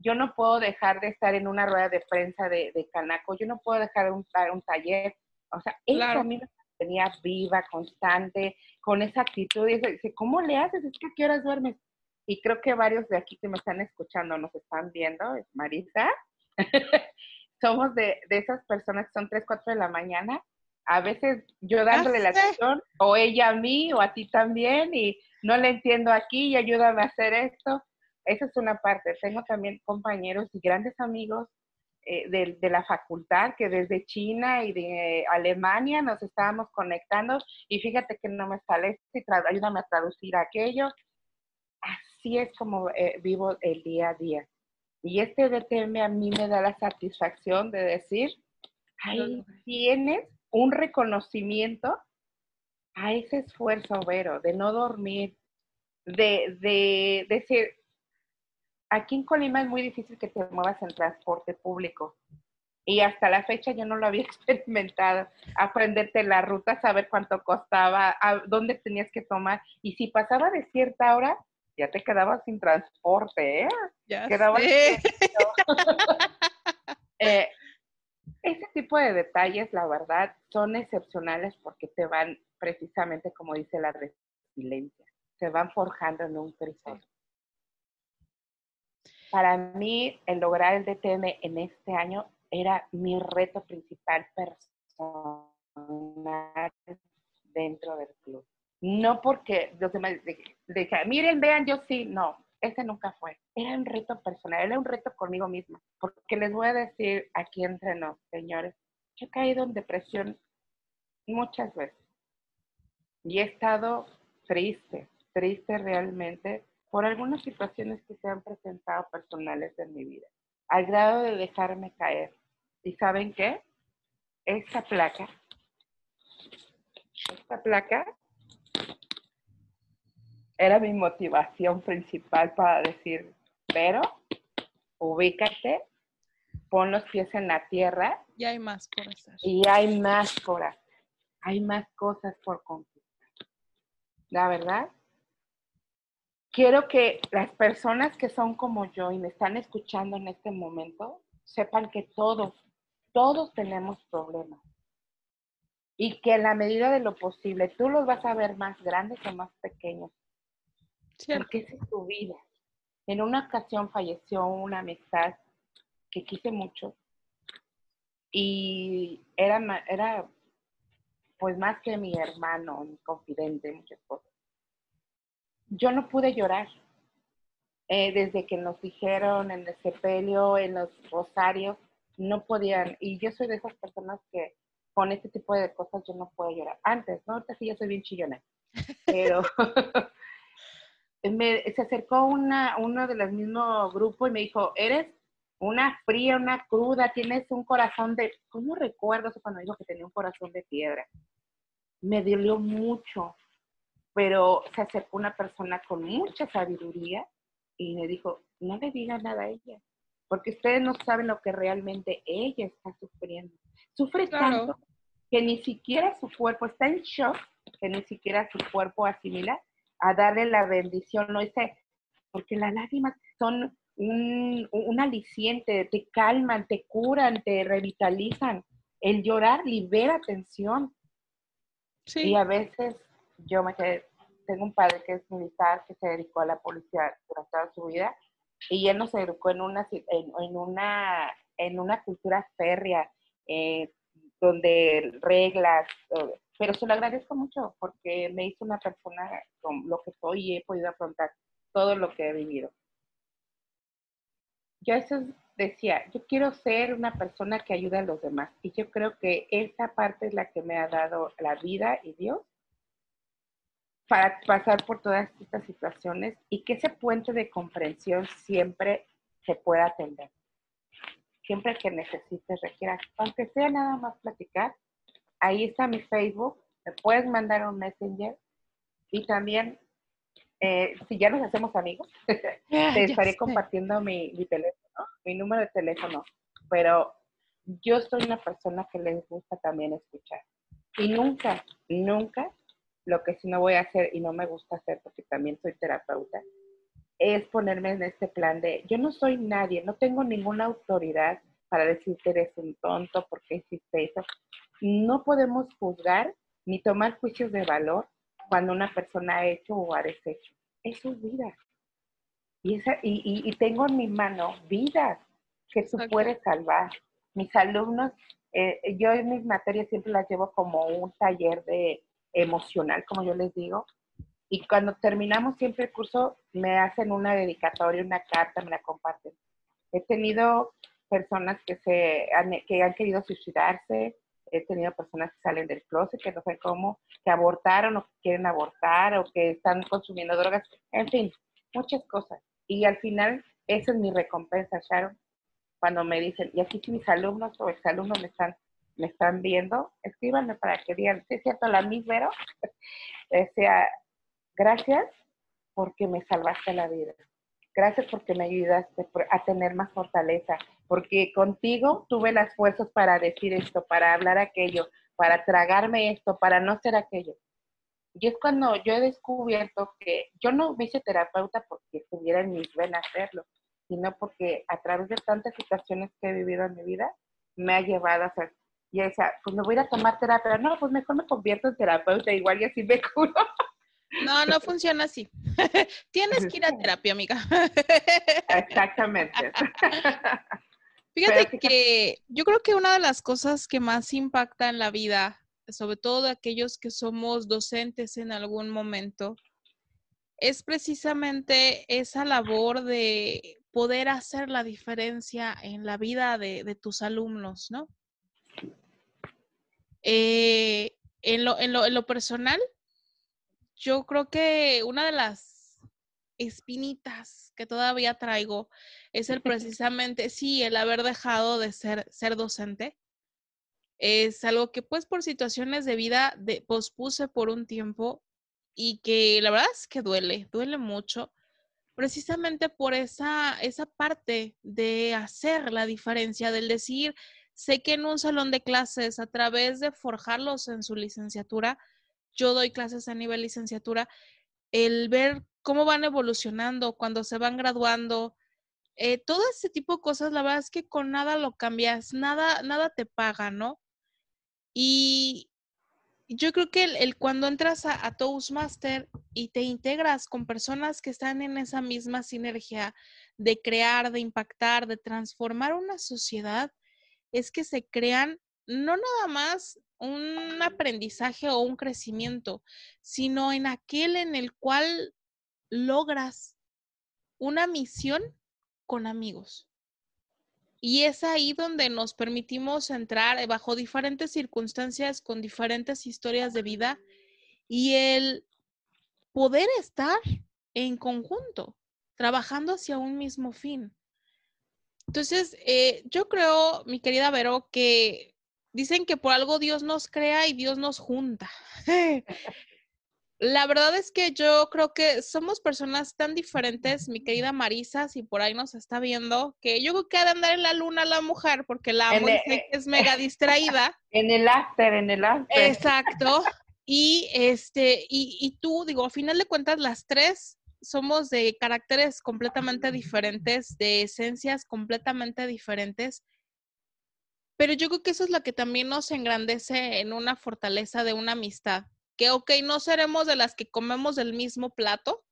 yo no puedo dejar de estar en una rueda de prensa de, de Canaco, yo no puedo dejar de un, un taller. O sea, eso a mí me tenía viva, constante, con esa actitud. Y dice, ¿cómo le haces? Es que a qué horas duermes. Y creo que varios de aquí que me están escuchando, nos están viendo, es Marisa. Somos de, de, esas personas que son 3, 4 de la mañana. A veces yo dándole la atención, o ella a mí, o a ti también, y no le entiendo aquí y ayúdame a hacer esto. Esa es una parte. Tengo también compañeros y grandes amigos eh, de, de, la facultad, que desde China y de Alemania nos estábamos conectando y fíjate que no me sale esto ayúdame a traducir aquello. Así es como eh, vivo el día a día. Y este DTM a mí me da la satisfacción de decir, ahí tienes un reconocimiento a ese esfuerzo, Vero, de no dormir, de, de, de decir, aquí en Colima es muy difícil que te muevas en transporte público. Y hasta la fecha yo no lo había experimentado. Aprenderte la ruta, saber cuánto costaba, a dónde tenías que tomar. Y si pasaba de cierta hora, ya te quedabas sin transporte, ¿eh? Ya quedabas sé. eh, ese tipo de detalles, la verdad, son excepcionales porque te van precisamente, como dice la resiliencia, se van forjando en un crisol. Para mí, el lograr el DTM en este año era mi reto principal personal dentro del club. No porque los demás dije, miren, vean, yo sí, no, ese nunca fue. Era un reto personal, era un reto conmigo misma. Porque les voy a decir aquí entre nos, señores, yo he caído en depresión muchas veces. Y he estado triste, triste realmente por algunas situaciones que se han presentado personales en mi vida, al grado de dejarme caer. ¿Y saben qué? Esta placa, esta placa era mi motivación principal para decir, pero ubícate, pon los pies en la tierra. Y hay más por hacer. Y hay más por hacer. Hay más cosas por conquistar. La verdad, quiero que las personas que son como yo y me están escuchando en este momento sepan que todos, todos tenemos problemas. Y que en la medida de lo posible tú los vas a ver más grandes o más pequeños. Cierto. Porque esa es tu vida. En una ocasión falleció una amistad que quise mucho y era, era pues más que mi hermano, mi confidente, muchas cosas. Yo no pude llorar. Eh, desde que nos dijeron en el sepelio, en los rosarios, no podían. Y yo soy de esas personas que con este tipo de cosas yo no puedo llorar. Antes, ¿no? Ahorita sí yo soy bien chillona. Pero se acercó una, uno de los mismos grupos y me dijo, eres una fría, una cruda, tienes un corazón de, ¿cómo recuerdo eso cuando dijo que tenía un corazón de piedra? Me dolió mucho, pero se acercó una persona con mucha sabiduría y me dijo, no le diga nada a ella, porque ustedes no saben lo que realmente ella está sufriendo. Sufre tanto que ni siquiera su cuerpo está en shock, que ni siquiera su cuerpo asimila a darle la bendición, no dice, porque las lágrimas son un, un aliciente, te calman, te curan, te revitalizan. El llorar libera tensión. Sí. Y a veces yo me quedé, tengo un padre que es militar, que se dedicó a la policía durante toda su vida, y él nos educó en una, en, una, en una cultura férrea, eh, donde reglas, pero se lo agradezco mucho porque me hizo una persona con lo que soy y he podido afrontar todo lo que he vivido. Yo eso decía, yo quiero ser una persona que ayude a los demás y yo creo que esa parte es la que me ha dado la vida y Dios para pasar por todas estas situaciones y que ese puente de comprensión siempre se pueda atender. Siempre que necesites, requieras, aunque sea nada más platicar, ahí está mi Facebook, me puedes mandar un messenger. Y también, eh, si ya nos hacemos amigos, te estaré compartiendo mi, mi teléfono, mi número de teléfono, pero yo soy una persona que les gusta también escuchar. Y nunca, nunca, lo que sí no voy a hacer y no me gusta hacer porque también soy terapeuta, es ponerme en este plan de, yo no soy nadie, no tengo ninguna autoridad para decirte eres un tonto porque hiciste eso. No podemos juzgar ni tomar juicios de valor cuando una persona ha hecho o ha deshecho. Es vida. Y, esa, y, y, tengo en mi mano vidas que tú puedes salvar. Mis alumnos, eh, yo en mis materias siempre las llevo como un taller de emocional, como yo les digo, y cuando terminamos siempre el curso, me hacen una dedicatoria, una carta, me la comparten. He tenido personas que, se han, que han querido suicidarse, he tenido personas que salen del closet, que no sé cómo, que abortaron o que quieren abortar o que están consumiendo drogas, en fin, muchas cosas. Y al final, esa es mi recompensa, Sharon, cuando me dicen, y aquí si mis alumnos o exalumnos me están, me están viendo, escríbanme para que digan, ¿sí es cierto, la misma, Decía, Gracias porque me salvaste la vida. Gracias porque me ayudaste a tener más fortaleza, porque contigo tuve las fuerzas para decir esto, para hablar aquello, para tragarme esto, para no ser aquello. Y es cuando yo he descubierto que yo no me hice terapeuta porque estuviera en mis venas hacerlo, sino porque a través de tantas situaciones que he vivido en mi vida, me ha llevado a ser. Y decía, pues me voy a tomar terapia. No, pues mejor me convierto en terapeuta, igual y así me curo. No, no funciona así. Tienes que ir a terapia, amiga. Exactamente. Fíjate que yo creo que una de las cosas que más impacta en la vida, sobre todo de aquellos que somos docentes en algún momento, es precisamente esa labor de poder hacer la diferencia en la vida de, tus alumnos, ¿no? Eh, en, lo, en, lo, en lo personal, yo creo que una de las espinitas que todavía traigo es el precisamente, sí, el haber dejado de ser, ser docente. Es algo que pues por situaciones de vida de, pospuse por un tiempo y que la verdad es que duele, duele mucho, precisamente por esa, esa parte de hacer la diferencia, del decir, sé que en un salón de clases, a través de forjarlos en su licenciatura, yo doy clases a nivel licenciatura, el ver cómo van evolucionando, cuando se van graduando, eh, todo ese tipo de cosas, la verdad es que con nada lo cambias, nada, nada te paga, ¿no? Y yo creo que el, cuando entras a, a, Toastmaster y te integras con personas que están en esa misma sinergia de crear, de impactar, de transformar una sociedad, es que se crean no nada más un aprendizaje o un crecimiento, sino en aquel en el cual logras una misión con amigos. Y es ahí donde nos permitimos entrar bajo diferentes circunstancias, con diferentes historias de vida y el poder estar en conjunto, trabajando hacia un mismo fin. Entonces, eh, yo creo, mi querida Vero, que dicen que por algo Dios nos crea y Dios nos junta. La verdad es que yo creo que somos personas tan diferentes, mi querida Marisa, si por ahí nos está viendo, que yo creo que ha de andar en la luna la mujer, porque la amo e es mega distraída. En el after, en el after. Exacto. Y este, y, y tú, digo, a final de cuentas, las tres somos de caracteres completamente diferentes, de esencias completamente diferentes, pero yo creo que eso es lo que también nos engrandece en una fortaleza de una amistad, que ok, no seremos de las que comemos del mismo plato,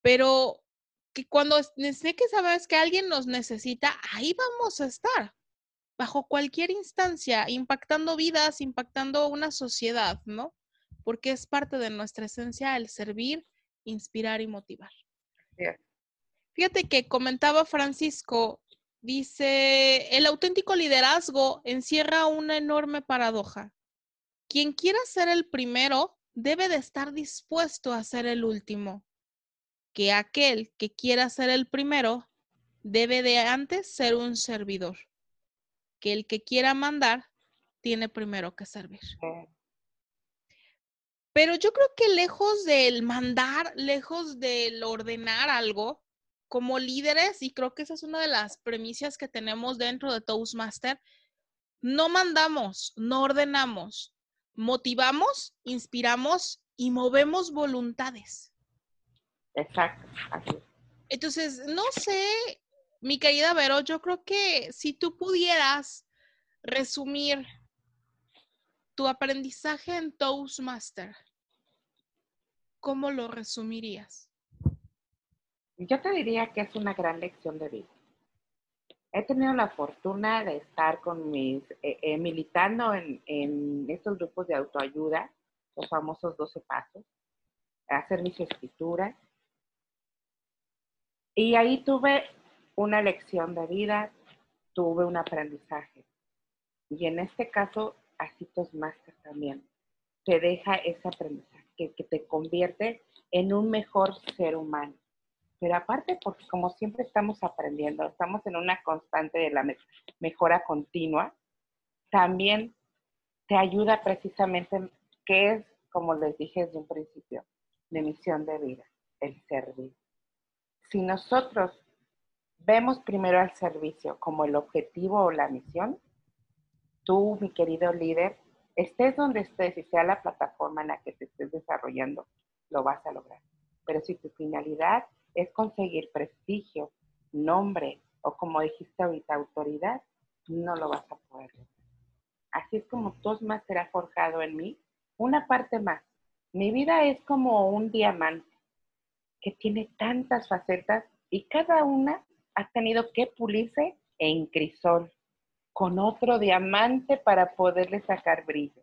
pero que cuando sé que sabes que alguien nos necesita, ahí vamos a estar, bajo cualquier instancia, impactando vidas, impactando una sociedad, ¿no? Porque es parte de nuestra esencia el servir, inspirar y motivar. Fíjate que comentaba Francisco, dice, el auténtico liderazgo encierra una enorme paradoja. Quien quiera ser el primero debe de estar dispuesto a ser el último, que aquel que quiera ser el primero debe de antes ser un servidor, que el que quiera mandar tiene primero que servir. Pero yo creo que lejos del mandar, lejos del ordenar algo, como líderes, y creo que esa es una de las premisas que tenemos dentro de Toastmaster, no mandamos, no ordenamos, motivamos, inspiramos y movemos voluntades. Exacto. Entonces, no sé, mi querida Vero, yo creo que si tú pudieras resumir tu aprendizaje en Toastmaster, ¿cómo lo resumirías? Yo te diría que es una gran lección de vida. He tenido la fortuna de estar con mis, eh, eh, militando en, en, estos grupos de autoayuda, los famosos 12 pasos, hacer mis escrituras. Y ahí tuve una lección de vida, tuve un aprendizaje. Y en este caso, así Master también te deja ese aprendizaje, que, te convierte en un mejor ser humano. Pero aparte, porque como siempre estamos aprendiendo, estamos en una constante de la mejora continua, también te ayuda precisamente, que es, como les dije desde un principio, mi misión de vida, el servir. Si nosotros vemos primero al servicio como el objetivo o la misión, tú, mi querido líder, estés donde estés y sea la plataforma en la que te estés desarrollando, lo vas a lograr. Pero si tu finalidad es conseguir prestigio, nombre o como dijiste ahorita, autoridad, no lo vas a poder lograr. Así es como más será forjado en mí. Una parte más. Mi vida es como un diamante que tiene tantas facetas y cada una ha tenido que pulirse en crisol con otro diamante para poderle sacar brillo.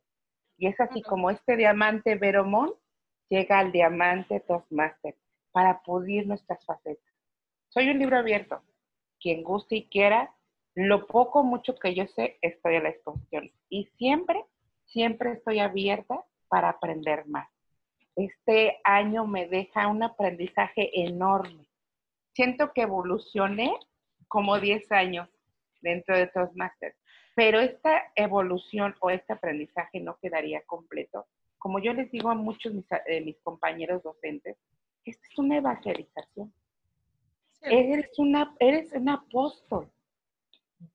Y es así como este diamante Veromón llega al diamante Toastmaster para pulir nuestras facetas. Soy un libro abierto. Quien guste y quiera, lo poco mucho que yo sé, estoy a la exposición. Y siempre, siempre estoy abierta para aprender más. Este año me deja un aprendizaje enorme. Siento que evolucioné como 10 años dentro de Toastmasters. Pero esta evolución o este aprendizaje no quedaría completo. Como yo les digo a muchos de mis, mis compañeros docentes, esta es una evangelización. Eres, una, eres un apóstol.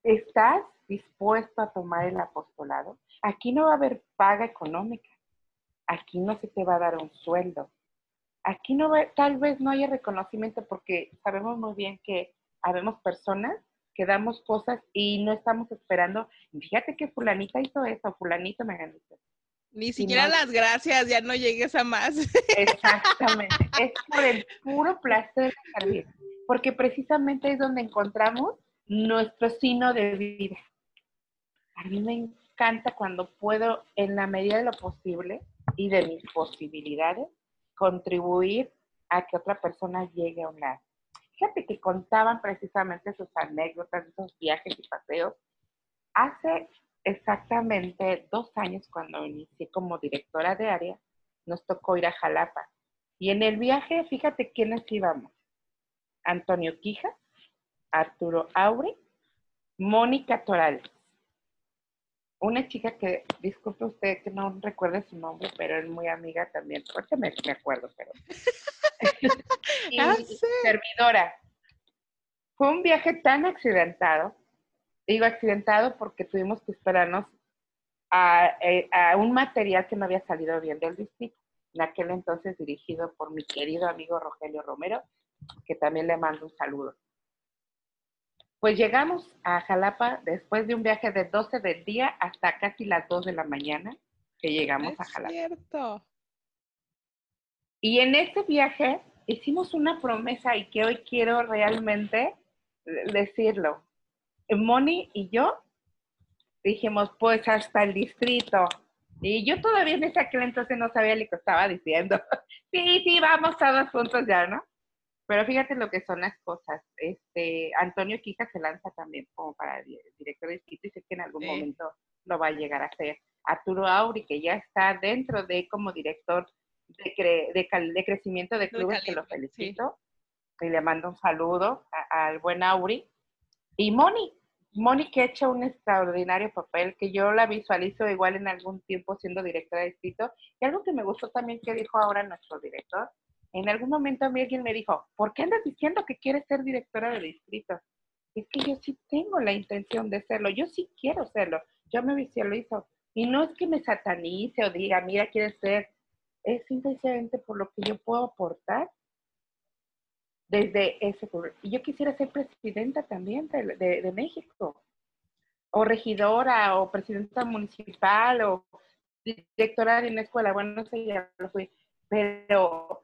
¿Estás dispuesto a tomar el apostolado? Aquí no va a haber paga económica. Aquí no se te va a dar un sueldo. Aquí no va, tal vez no haya reconocimiento porque sabemos muy bien que habemos personas que damos cosas y no estamos esperando. Fíjate que fulanita hizo eso, fulanito me ganó Ni siquiera las gracias, ya no llegues a más. Exactamente, es por el puro placer de servir, porque precisamente es donde encontramos nuestro sino de vida. A mí me encanta cuando puedo, en la medida de lo posible y de mis posibilidades, contribuir a que otra persona llegue a un lado. Fíjate que contaban precisamente sus anécdotas, esos viajes y paseos. Hace exactamente dos años, cuando inicié como directora de área, nos tocó ir a Jalapa. Y en el viaje, fíjate quiénes íbamos. Antonio Quija, Arturo Aure, Mónica Torales. Una chica que, disculpe usted que no recuerde su nombre, pero es muy amiga también. Ahorita me, me acuerdo, pero. y Ah, sí. servidora. Fue un viaje tan accidentado. Digo accidentado porque tuvimos que esperarnos a, eh, a un material que no había salido bien del distrito. En aquel entonces dirigido por mi querido amigo Rogelio Romero, que también le mando un saludo. Pues llegamos a Jalapa después de un viaje de 12 del día hasta casi las 2 de la mañana que llegamos a Jalapa. cierto. Y en ese viaje hicimos una promesa y que hoy quiero realmente decirlo. Moni y yo dijimos, pues hasta el distrito. Y yo todavía en ese aquel entonces no sabía lo que estaba diciendo. sí, sí, vamos todos juntos ya, ¿no? Pero fíjate lo que son las cosas. Este, Antonio Quija se lanza también como para di- director de distrito y sé que en algún Sí. momento lo va a llegar a hacer. Arturo Auri, que ya está dentro de como director de, cre- de, cal- de crecimiento de clubes, que lo sí. felicito. Y le mando un saludo al buen Auri. Y Moni, Moni que ha hecho un extraordinario papel, que yo la visualizo igual en algún tiempo siendo directora de distrito. Y algo que me gustó también que dijo ahora nuestro director, en algún momento a mí alguien me dijo, ¿por qué andas diciendo que quieres ser directora de distrito? Es que yo sí tengo la intención de serlo, yo sí quiero serlo, yo me visualizo. Y no es que me satanice o diga, mira, quieres ser, es simplemente por lo que yo puedo aportar desde ese. Y yo quisiera ser presidenta también de, de- México, o regidora, o presidenta municipal, o directora de una escuela. Bueno, no sé, ya lo fui. Pero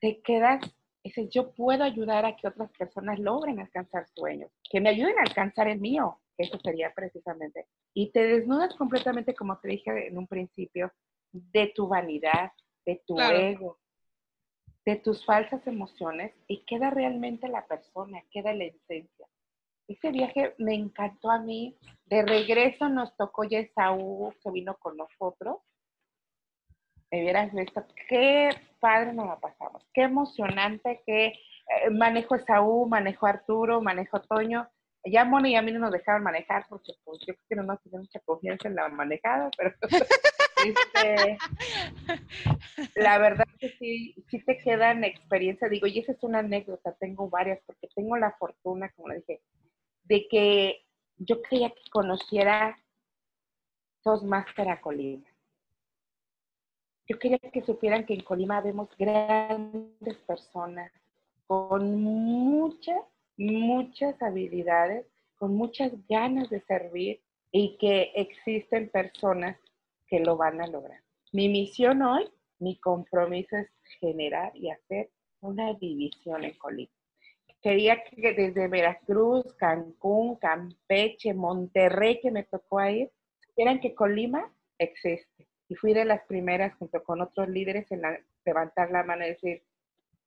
te quedas, dices, yo puedo ayudar a que otras personas logren alcanzar sueños, que me ayuden a alcanzar el mío, eso sería precisamente. Y te desnudas completamente, como te dije en un principio, de tu vanidad, de tu Claro. ego, de tus falsas emociones y queda realmente la persona, queda la esencia. Ese viaje me encantó a mí. De regreso nos tocó ya Esaú, que vino con nosotros. Me hubieras visto qué padre nos la pasamos, qué emocionante, qué eh, manejo Esaú, manejo Arturo, manejo Toño. Ya Moni y a mí no nos dejaron manejar porque pues, yo creo que no nos tiene mucha confianza en la manejada, pero este, la verdad que sí, sí te quedan experiencia. Digo, y esa es una anécdota, tengo varias, porque tengo la fortuna, como le dije, de que yo quería que conociera Toastmaster Colima. Yo quería que supieran que en Colima vemos grandes personas con muchas, muchas habilidades, con muchas ganas de servir y que existen personas que lo van a lograr. Mi misión hoy, mi compromiso es generar y hacer una división en Colima. Quería que desde Veracruz, Cancún, Campeche, Monterrey, que me tocó ir, supieran que Colima existe. Y fui de las primeras, junto con otros líderes, en la- levantar la mano y decir,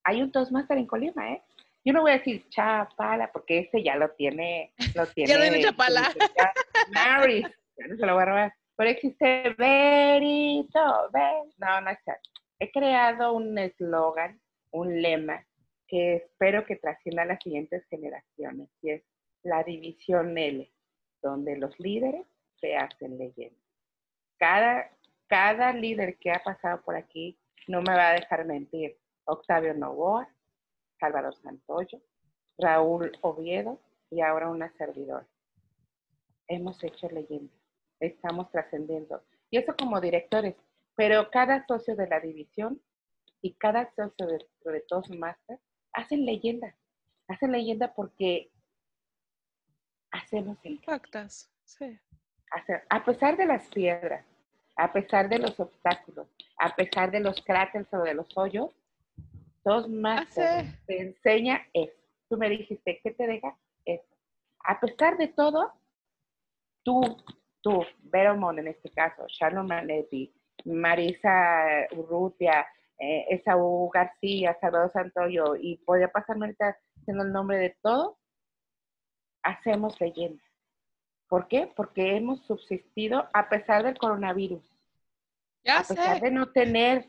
hay un Toastmaster en Colima, ¿eh? Yo no voy a decir Chapala, porque ese ya lo tiene, lo tiene. lo dice Chapala. ya, Maris, ya no se lo voy a robar. Pero existe Verito, Ver. No, no está. He creado un eslogan, un lema, que espero que trascienda a las siguientes generaciones, y es la división L, donde los líderes se hacen leyendas. Cada, cada líder que ha pasado por aquí no me va a dejar mentir. Octavio Novoa, Salvador Santoyo, Raúl Oviedo y ahora una servidora. Hemos hecho leyendas, estamos trascendiendo. Y eso como directores, pero cada socio de la división y cada socio dentro de Toastmasters hacen leyenda. Hacen leyenda porque hacemos el Impactas. Sí. hacer, a pesar de las piedras, a pesar de los obstáculos, a pesar de los cráteres o de los hoyos, Toastmasters Hace- te enseña eso. Tú me dijiste, ¿qué te deja? Eso. A pesar de todo, tú, tú, Veromon en este caso, Shannon Manetti, Marisa Urrutia, eh, Esaú García, Salvador Santoyo, y podría pasarme ahorita siendo el nombre de todo, hacemos leyenda. ¿Por qué? Porque hemos subsistido a pesar del coronavirus. Ya a pesar sé. de no tener,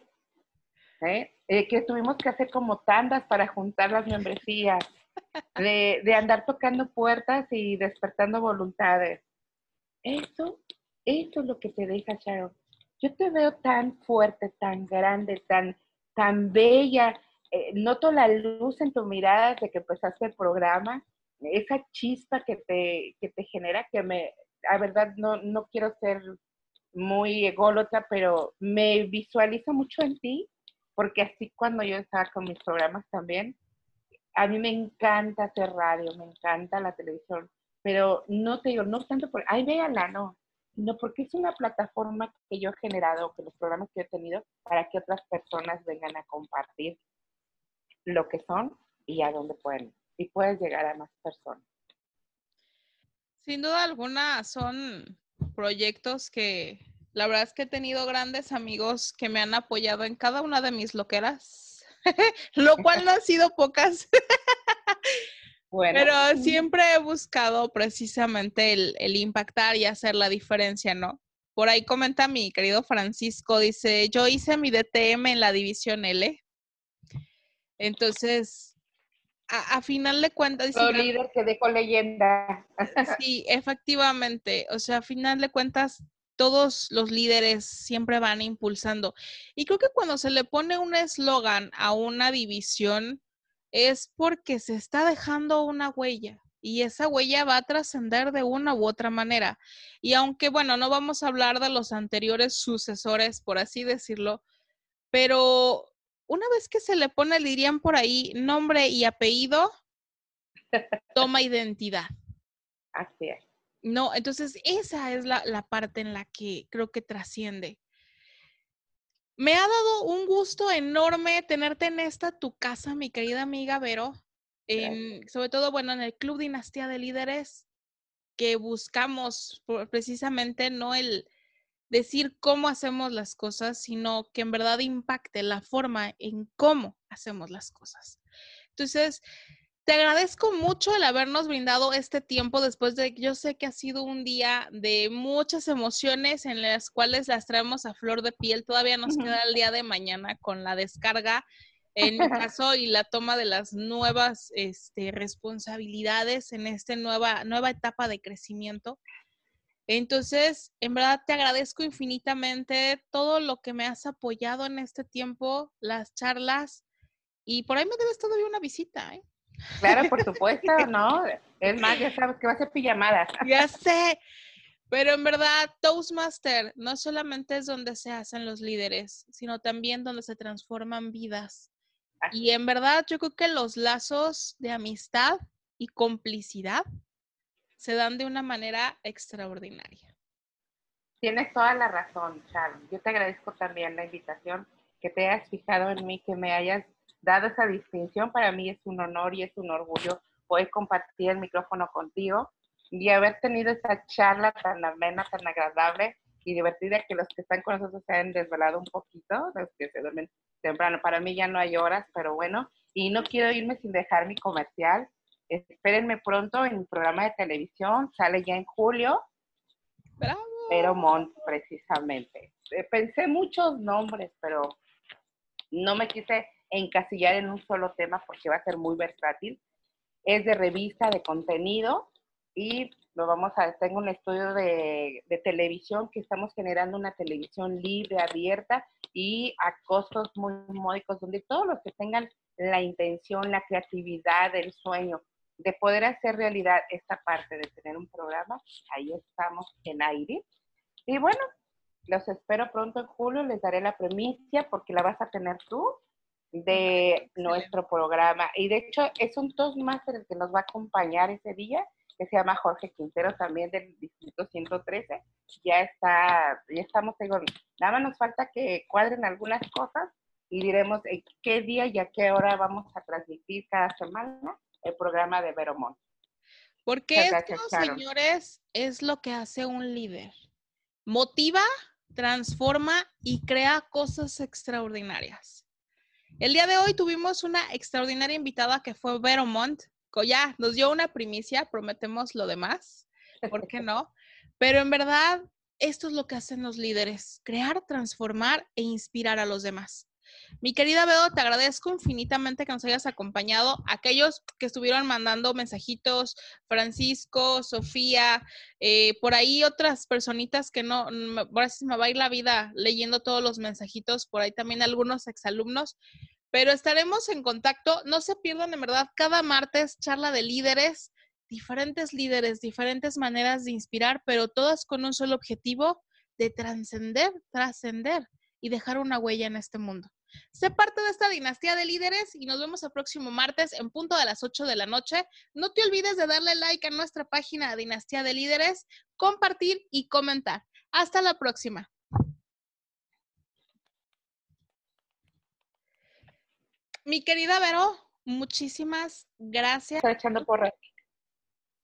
¿eh? Eh, que tuvimos que hacer como tandas para juntar las membresías, de, de andar tocando puertas y despertando voluntades. Eso, eso es lo que te deja, Sharon. Yo te veo tan fuerte, tan grande, tan, tan bella. Eh, noto la luz en tu mirada desde que empezaste el programa, esa chispa que te, que te genera, que me, la verdad, no, no quiero ser muy ególatra, pero me visualizo mucho en ti, porque así cuando yo estaba con mis programas también, a mí me encanta hacer radio, me encanta la televisión, pero no te digo, no tanto por, ay, véala, no, sino porque es una plataforma que yo he generado, que los programas que he tenido, para que otras personas vengan a compartir lo que son y a dónde pueden, y puedes llegar a más personas. Sin duda alguna son proyectos que la verdad es que he tenido grandes amigos que me han apoyado en cada una de mis loqueras, lo cual no han sido pocas. Bueno, Pero siempre he buscado precisamente el, el impactar y hacer la diferencia, ¿no? Por ahí comenta mi querido Francisco, dice, yo hice mi DTM en la división L. Entonces, a, a final de cuentas, dice, lo líder que dejó leyenda. sí, efectivamente, o sea, a final de cuentas, todos los líderes siempre van impulsando. Y creo que cuando se le pone un eslogan a una división, es porque se está dejando una huella y esa huella va a trascender de una u otra manera. Y aunque, bueno, no vamos a hablar de los anteriores sucesores, por así decirlo, pero una vez que se le pone, dirían por ahí, nombre y apellido, toma identidad. Así es. No, entonces esa es la, la parte en la que creo que trasciende. Me ha dado un gusto enorme tenerte en esta tu casa, mi querida amiga Vero. En, sobre todo, bueno, en el Club Dinastía de Líderes, que buscamos por- precisamente no el decir cómo hacemos las cosas, sino que en verdad impacte la forma en cómo hacemos las cosas. Entonces, te agradezco mucho el habernos brindado este tiempo después de, yo sé que ha sido un día de muchas emociones en las cuales las traemos a flor de piel. Todavía nos queda el día de mañana con la descarga, en mi caso, y la toma de las nuevas este, responsabilidades en esta nueva, nueva etapa de crecimiento. Entonces, en verdad te agradezco infinitamente todo lo que me has apoyado en este tiempo, las charlas, y por ahí me debes todavía una visita, ¿eh? Claro, por supuesto, ¿no? Es más, ya sabes que va a ser pijamada. Ya sé. Pero en verdad, Toastmaster no solamente es donde se hacen los líderes, sino también donde se transforman vidas. Y en verdad, yo creo que los lazos de amistad y complicidad se dan de una manera extraordinaria. Tienes toda la razón, Sharon. Yo te agradezco también la invitación, que te hayas fijado en mí, que me hayas dado esa distinción. Para mí es un honor y es un orgullo poder compartir el micrófono contigo y haber tenido esa charla tan amena, tan agradable y divertida que los que están con nosotros se han desvelado un poquito, los que se duermen temprano. Para mí ya no hay horas, pero bueno, y no quiero irme sin dejar mi comercial. Espérenme pronto en mi programa de televisión, sale ya en julio, ¡Bravo! pero Mont, precisamente. Eh, Pensé muchos nombres, pero no me quise encasillar en un solo tema porque va a ser muy versátil. Es de revista, de contenido y lo vamos a, tengo un estudio de, televisión que estamos generando una televisión libre, abierta y a costos muy módicos, donde todos los que tengan la intención, la creatividad, el sueño de poder hacer realidad esta parte de tener un programa, ahí estamos en aire. Y bueno, los espero pronto en julio, les daré la premicia porque la vas a tener tú de nuestro programa. Y de hecho es un Toastmaster el que nos va a acompañar ese día, que se llama Jorge Quintero, también del Distrito 113. Ya está, ya estamos, digo, nada más nos falta que cuadren algunas cosas y diremos en qué día y a qué hora vamos a transmitir cada semana el programa de Veromont. Porque esto, señores, es lo que hace un líder. Motiva, transforma y crea cosas extraordinarias. El día de hoy tuvimos una extraordinaria invitada que fue Vero Montt. Ya nos dio una primicia, prometemos lo demás, ¿por qué no? Pero en verdad, esto es lo que hacen los líderes, crear, transformar e inspirar a los demás. Mi querida Bedo, te agradezco infinitamente que nos hayas acompañado. Aquellos que estuvieron mandando mensajitos, Francisco, Sofía, eh, por ahí otras personitas que no, ahora sí me va a ir la vida leyendo todos los mensajitos, por ahí también algunos exalumnos, pero estaremos en contacto. No se pierdan, en verdad, cada martes charla de líderes, diferentes líderes, diferentes maneras de inspirar, pero todas con un solo objetivo de trascender, trascender y dejar una huella en este mundo. Sé parte de esta dinastía de líderes y nos vemos el próximo martes en punto de las 8 de la noche. No te olvides de darle like a nuestra página Dinastía de Líderes, compartir y comentar. Hasta la próxima. Mi querida Vero, muchísimas gracias. echando porras.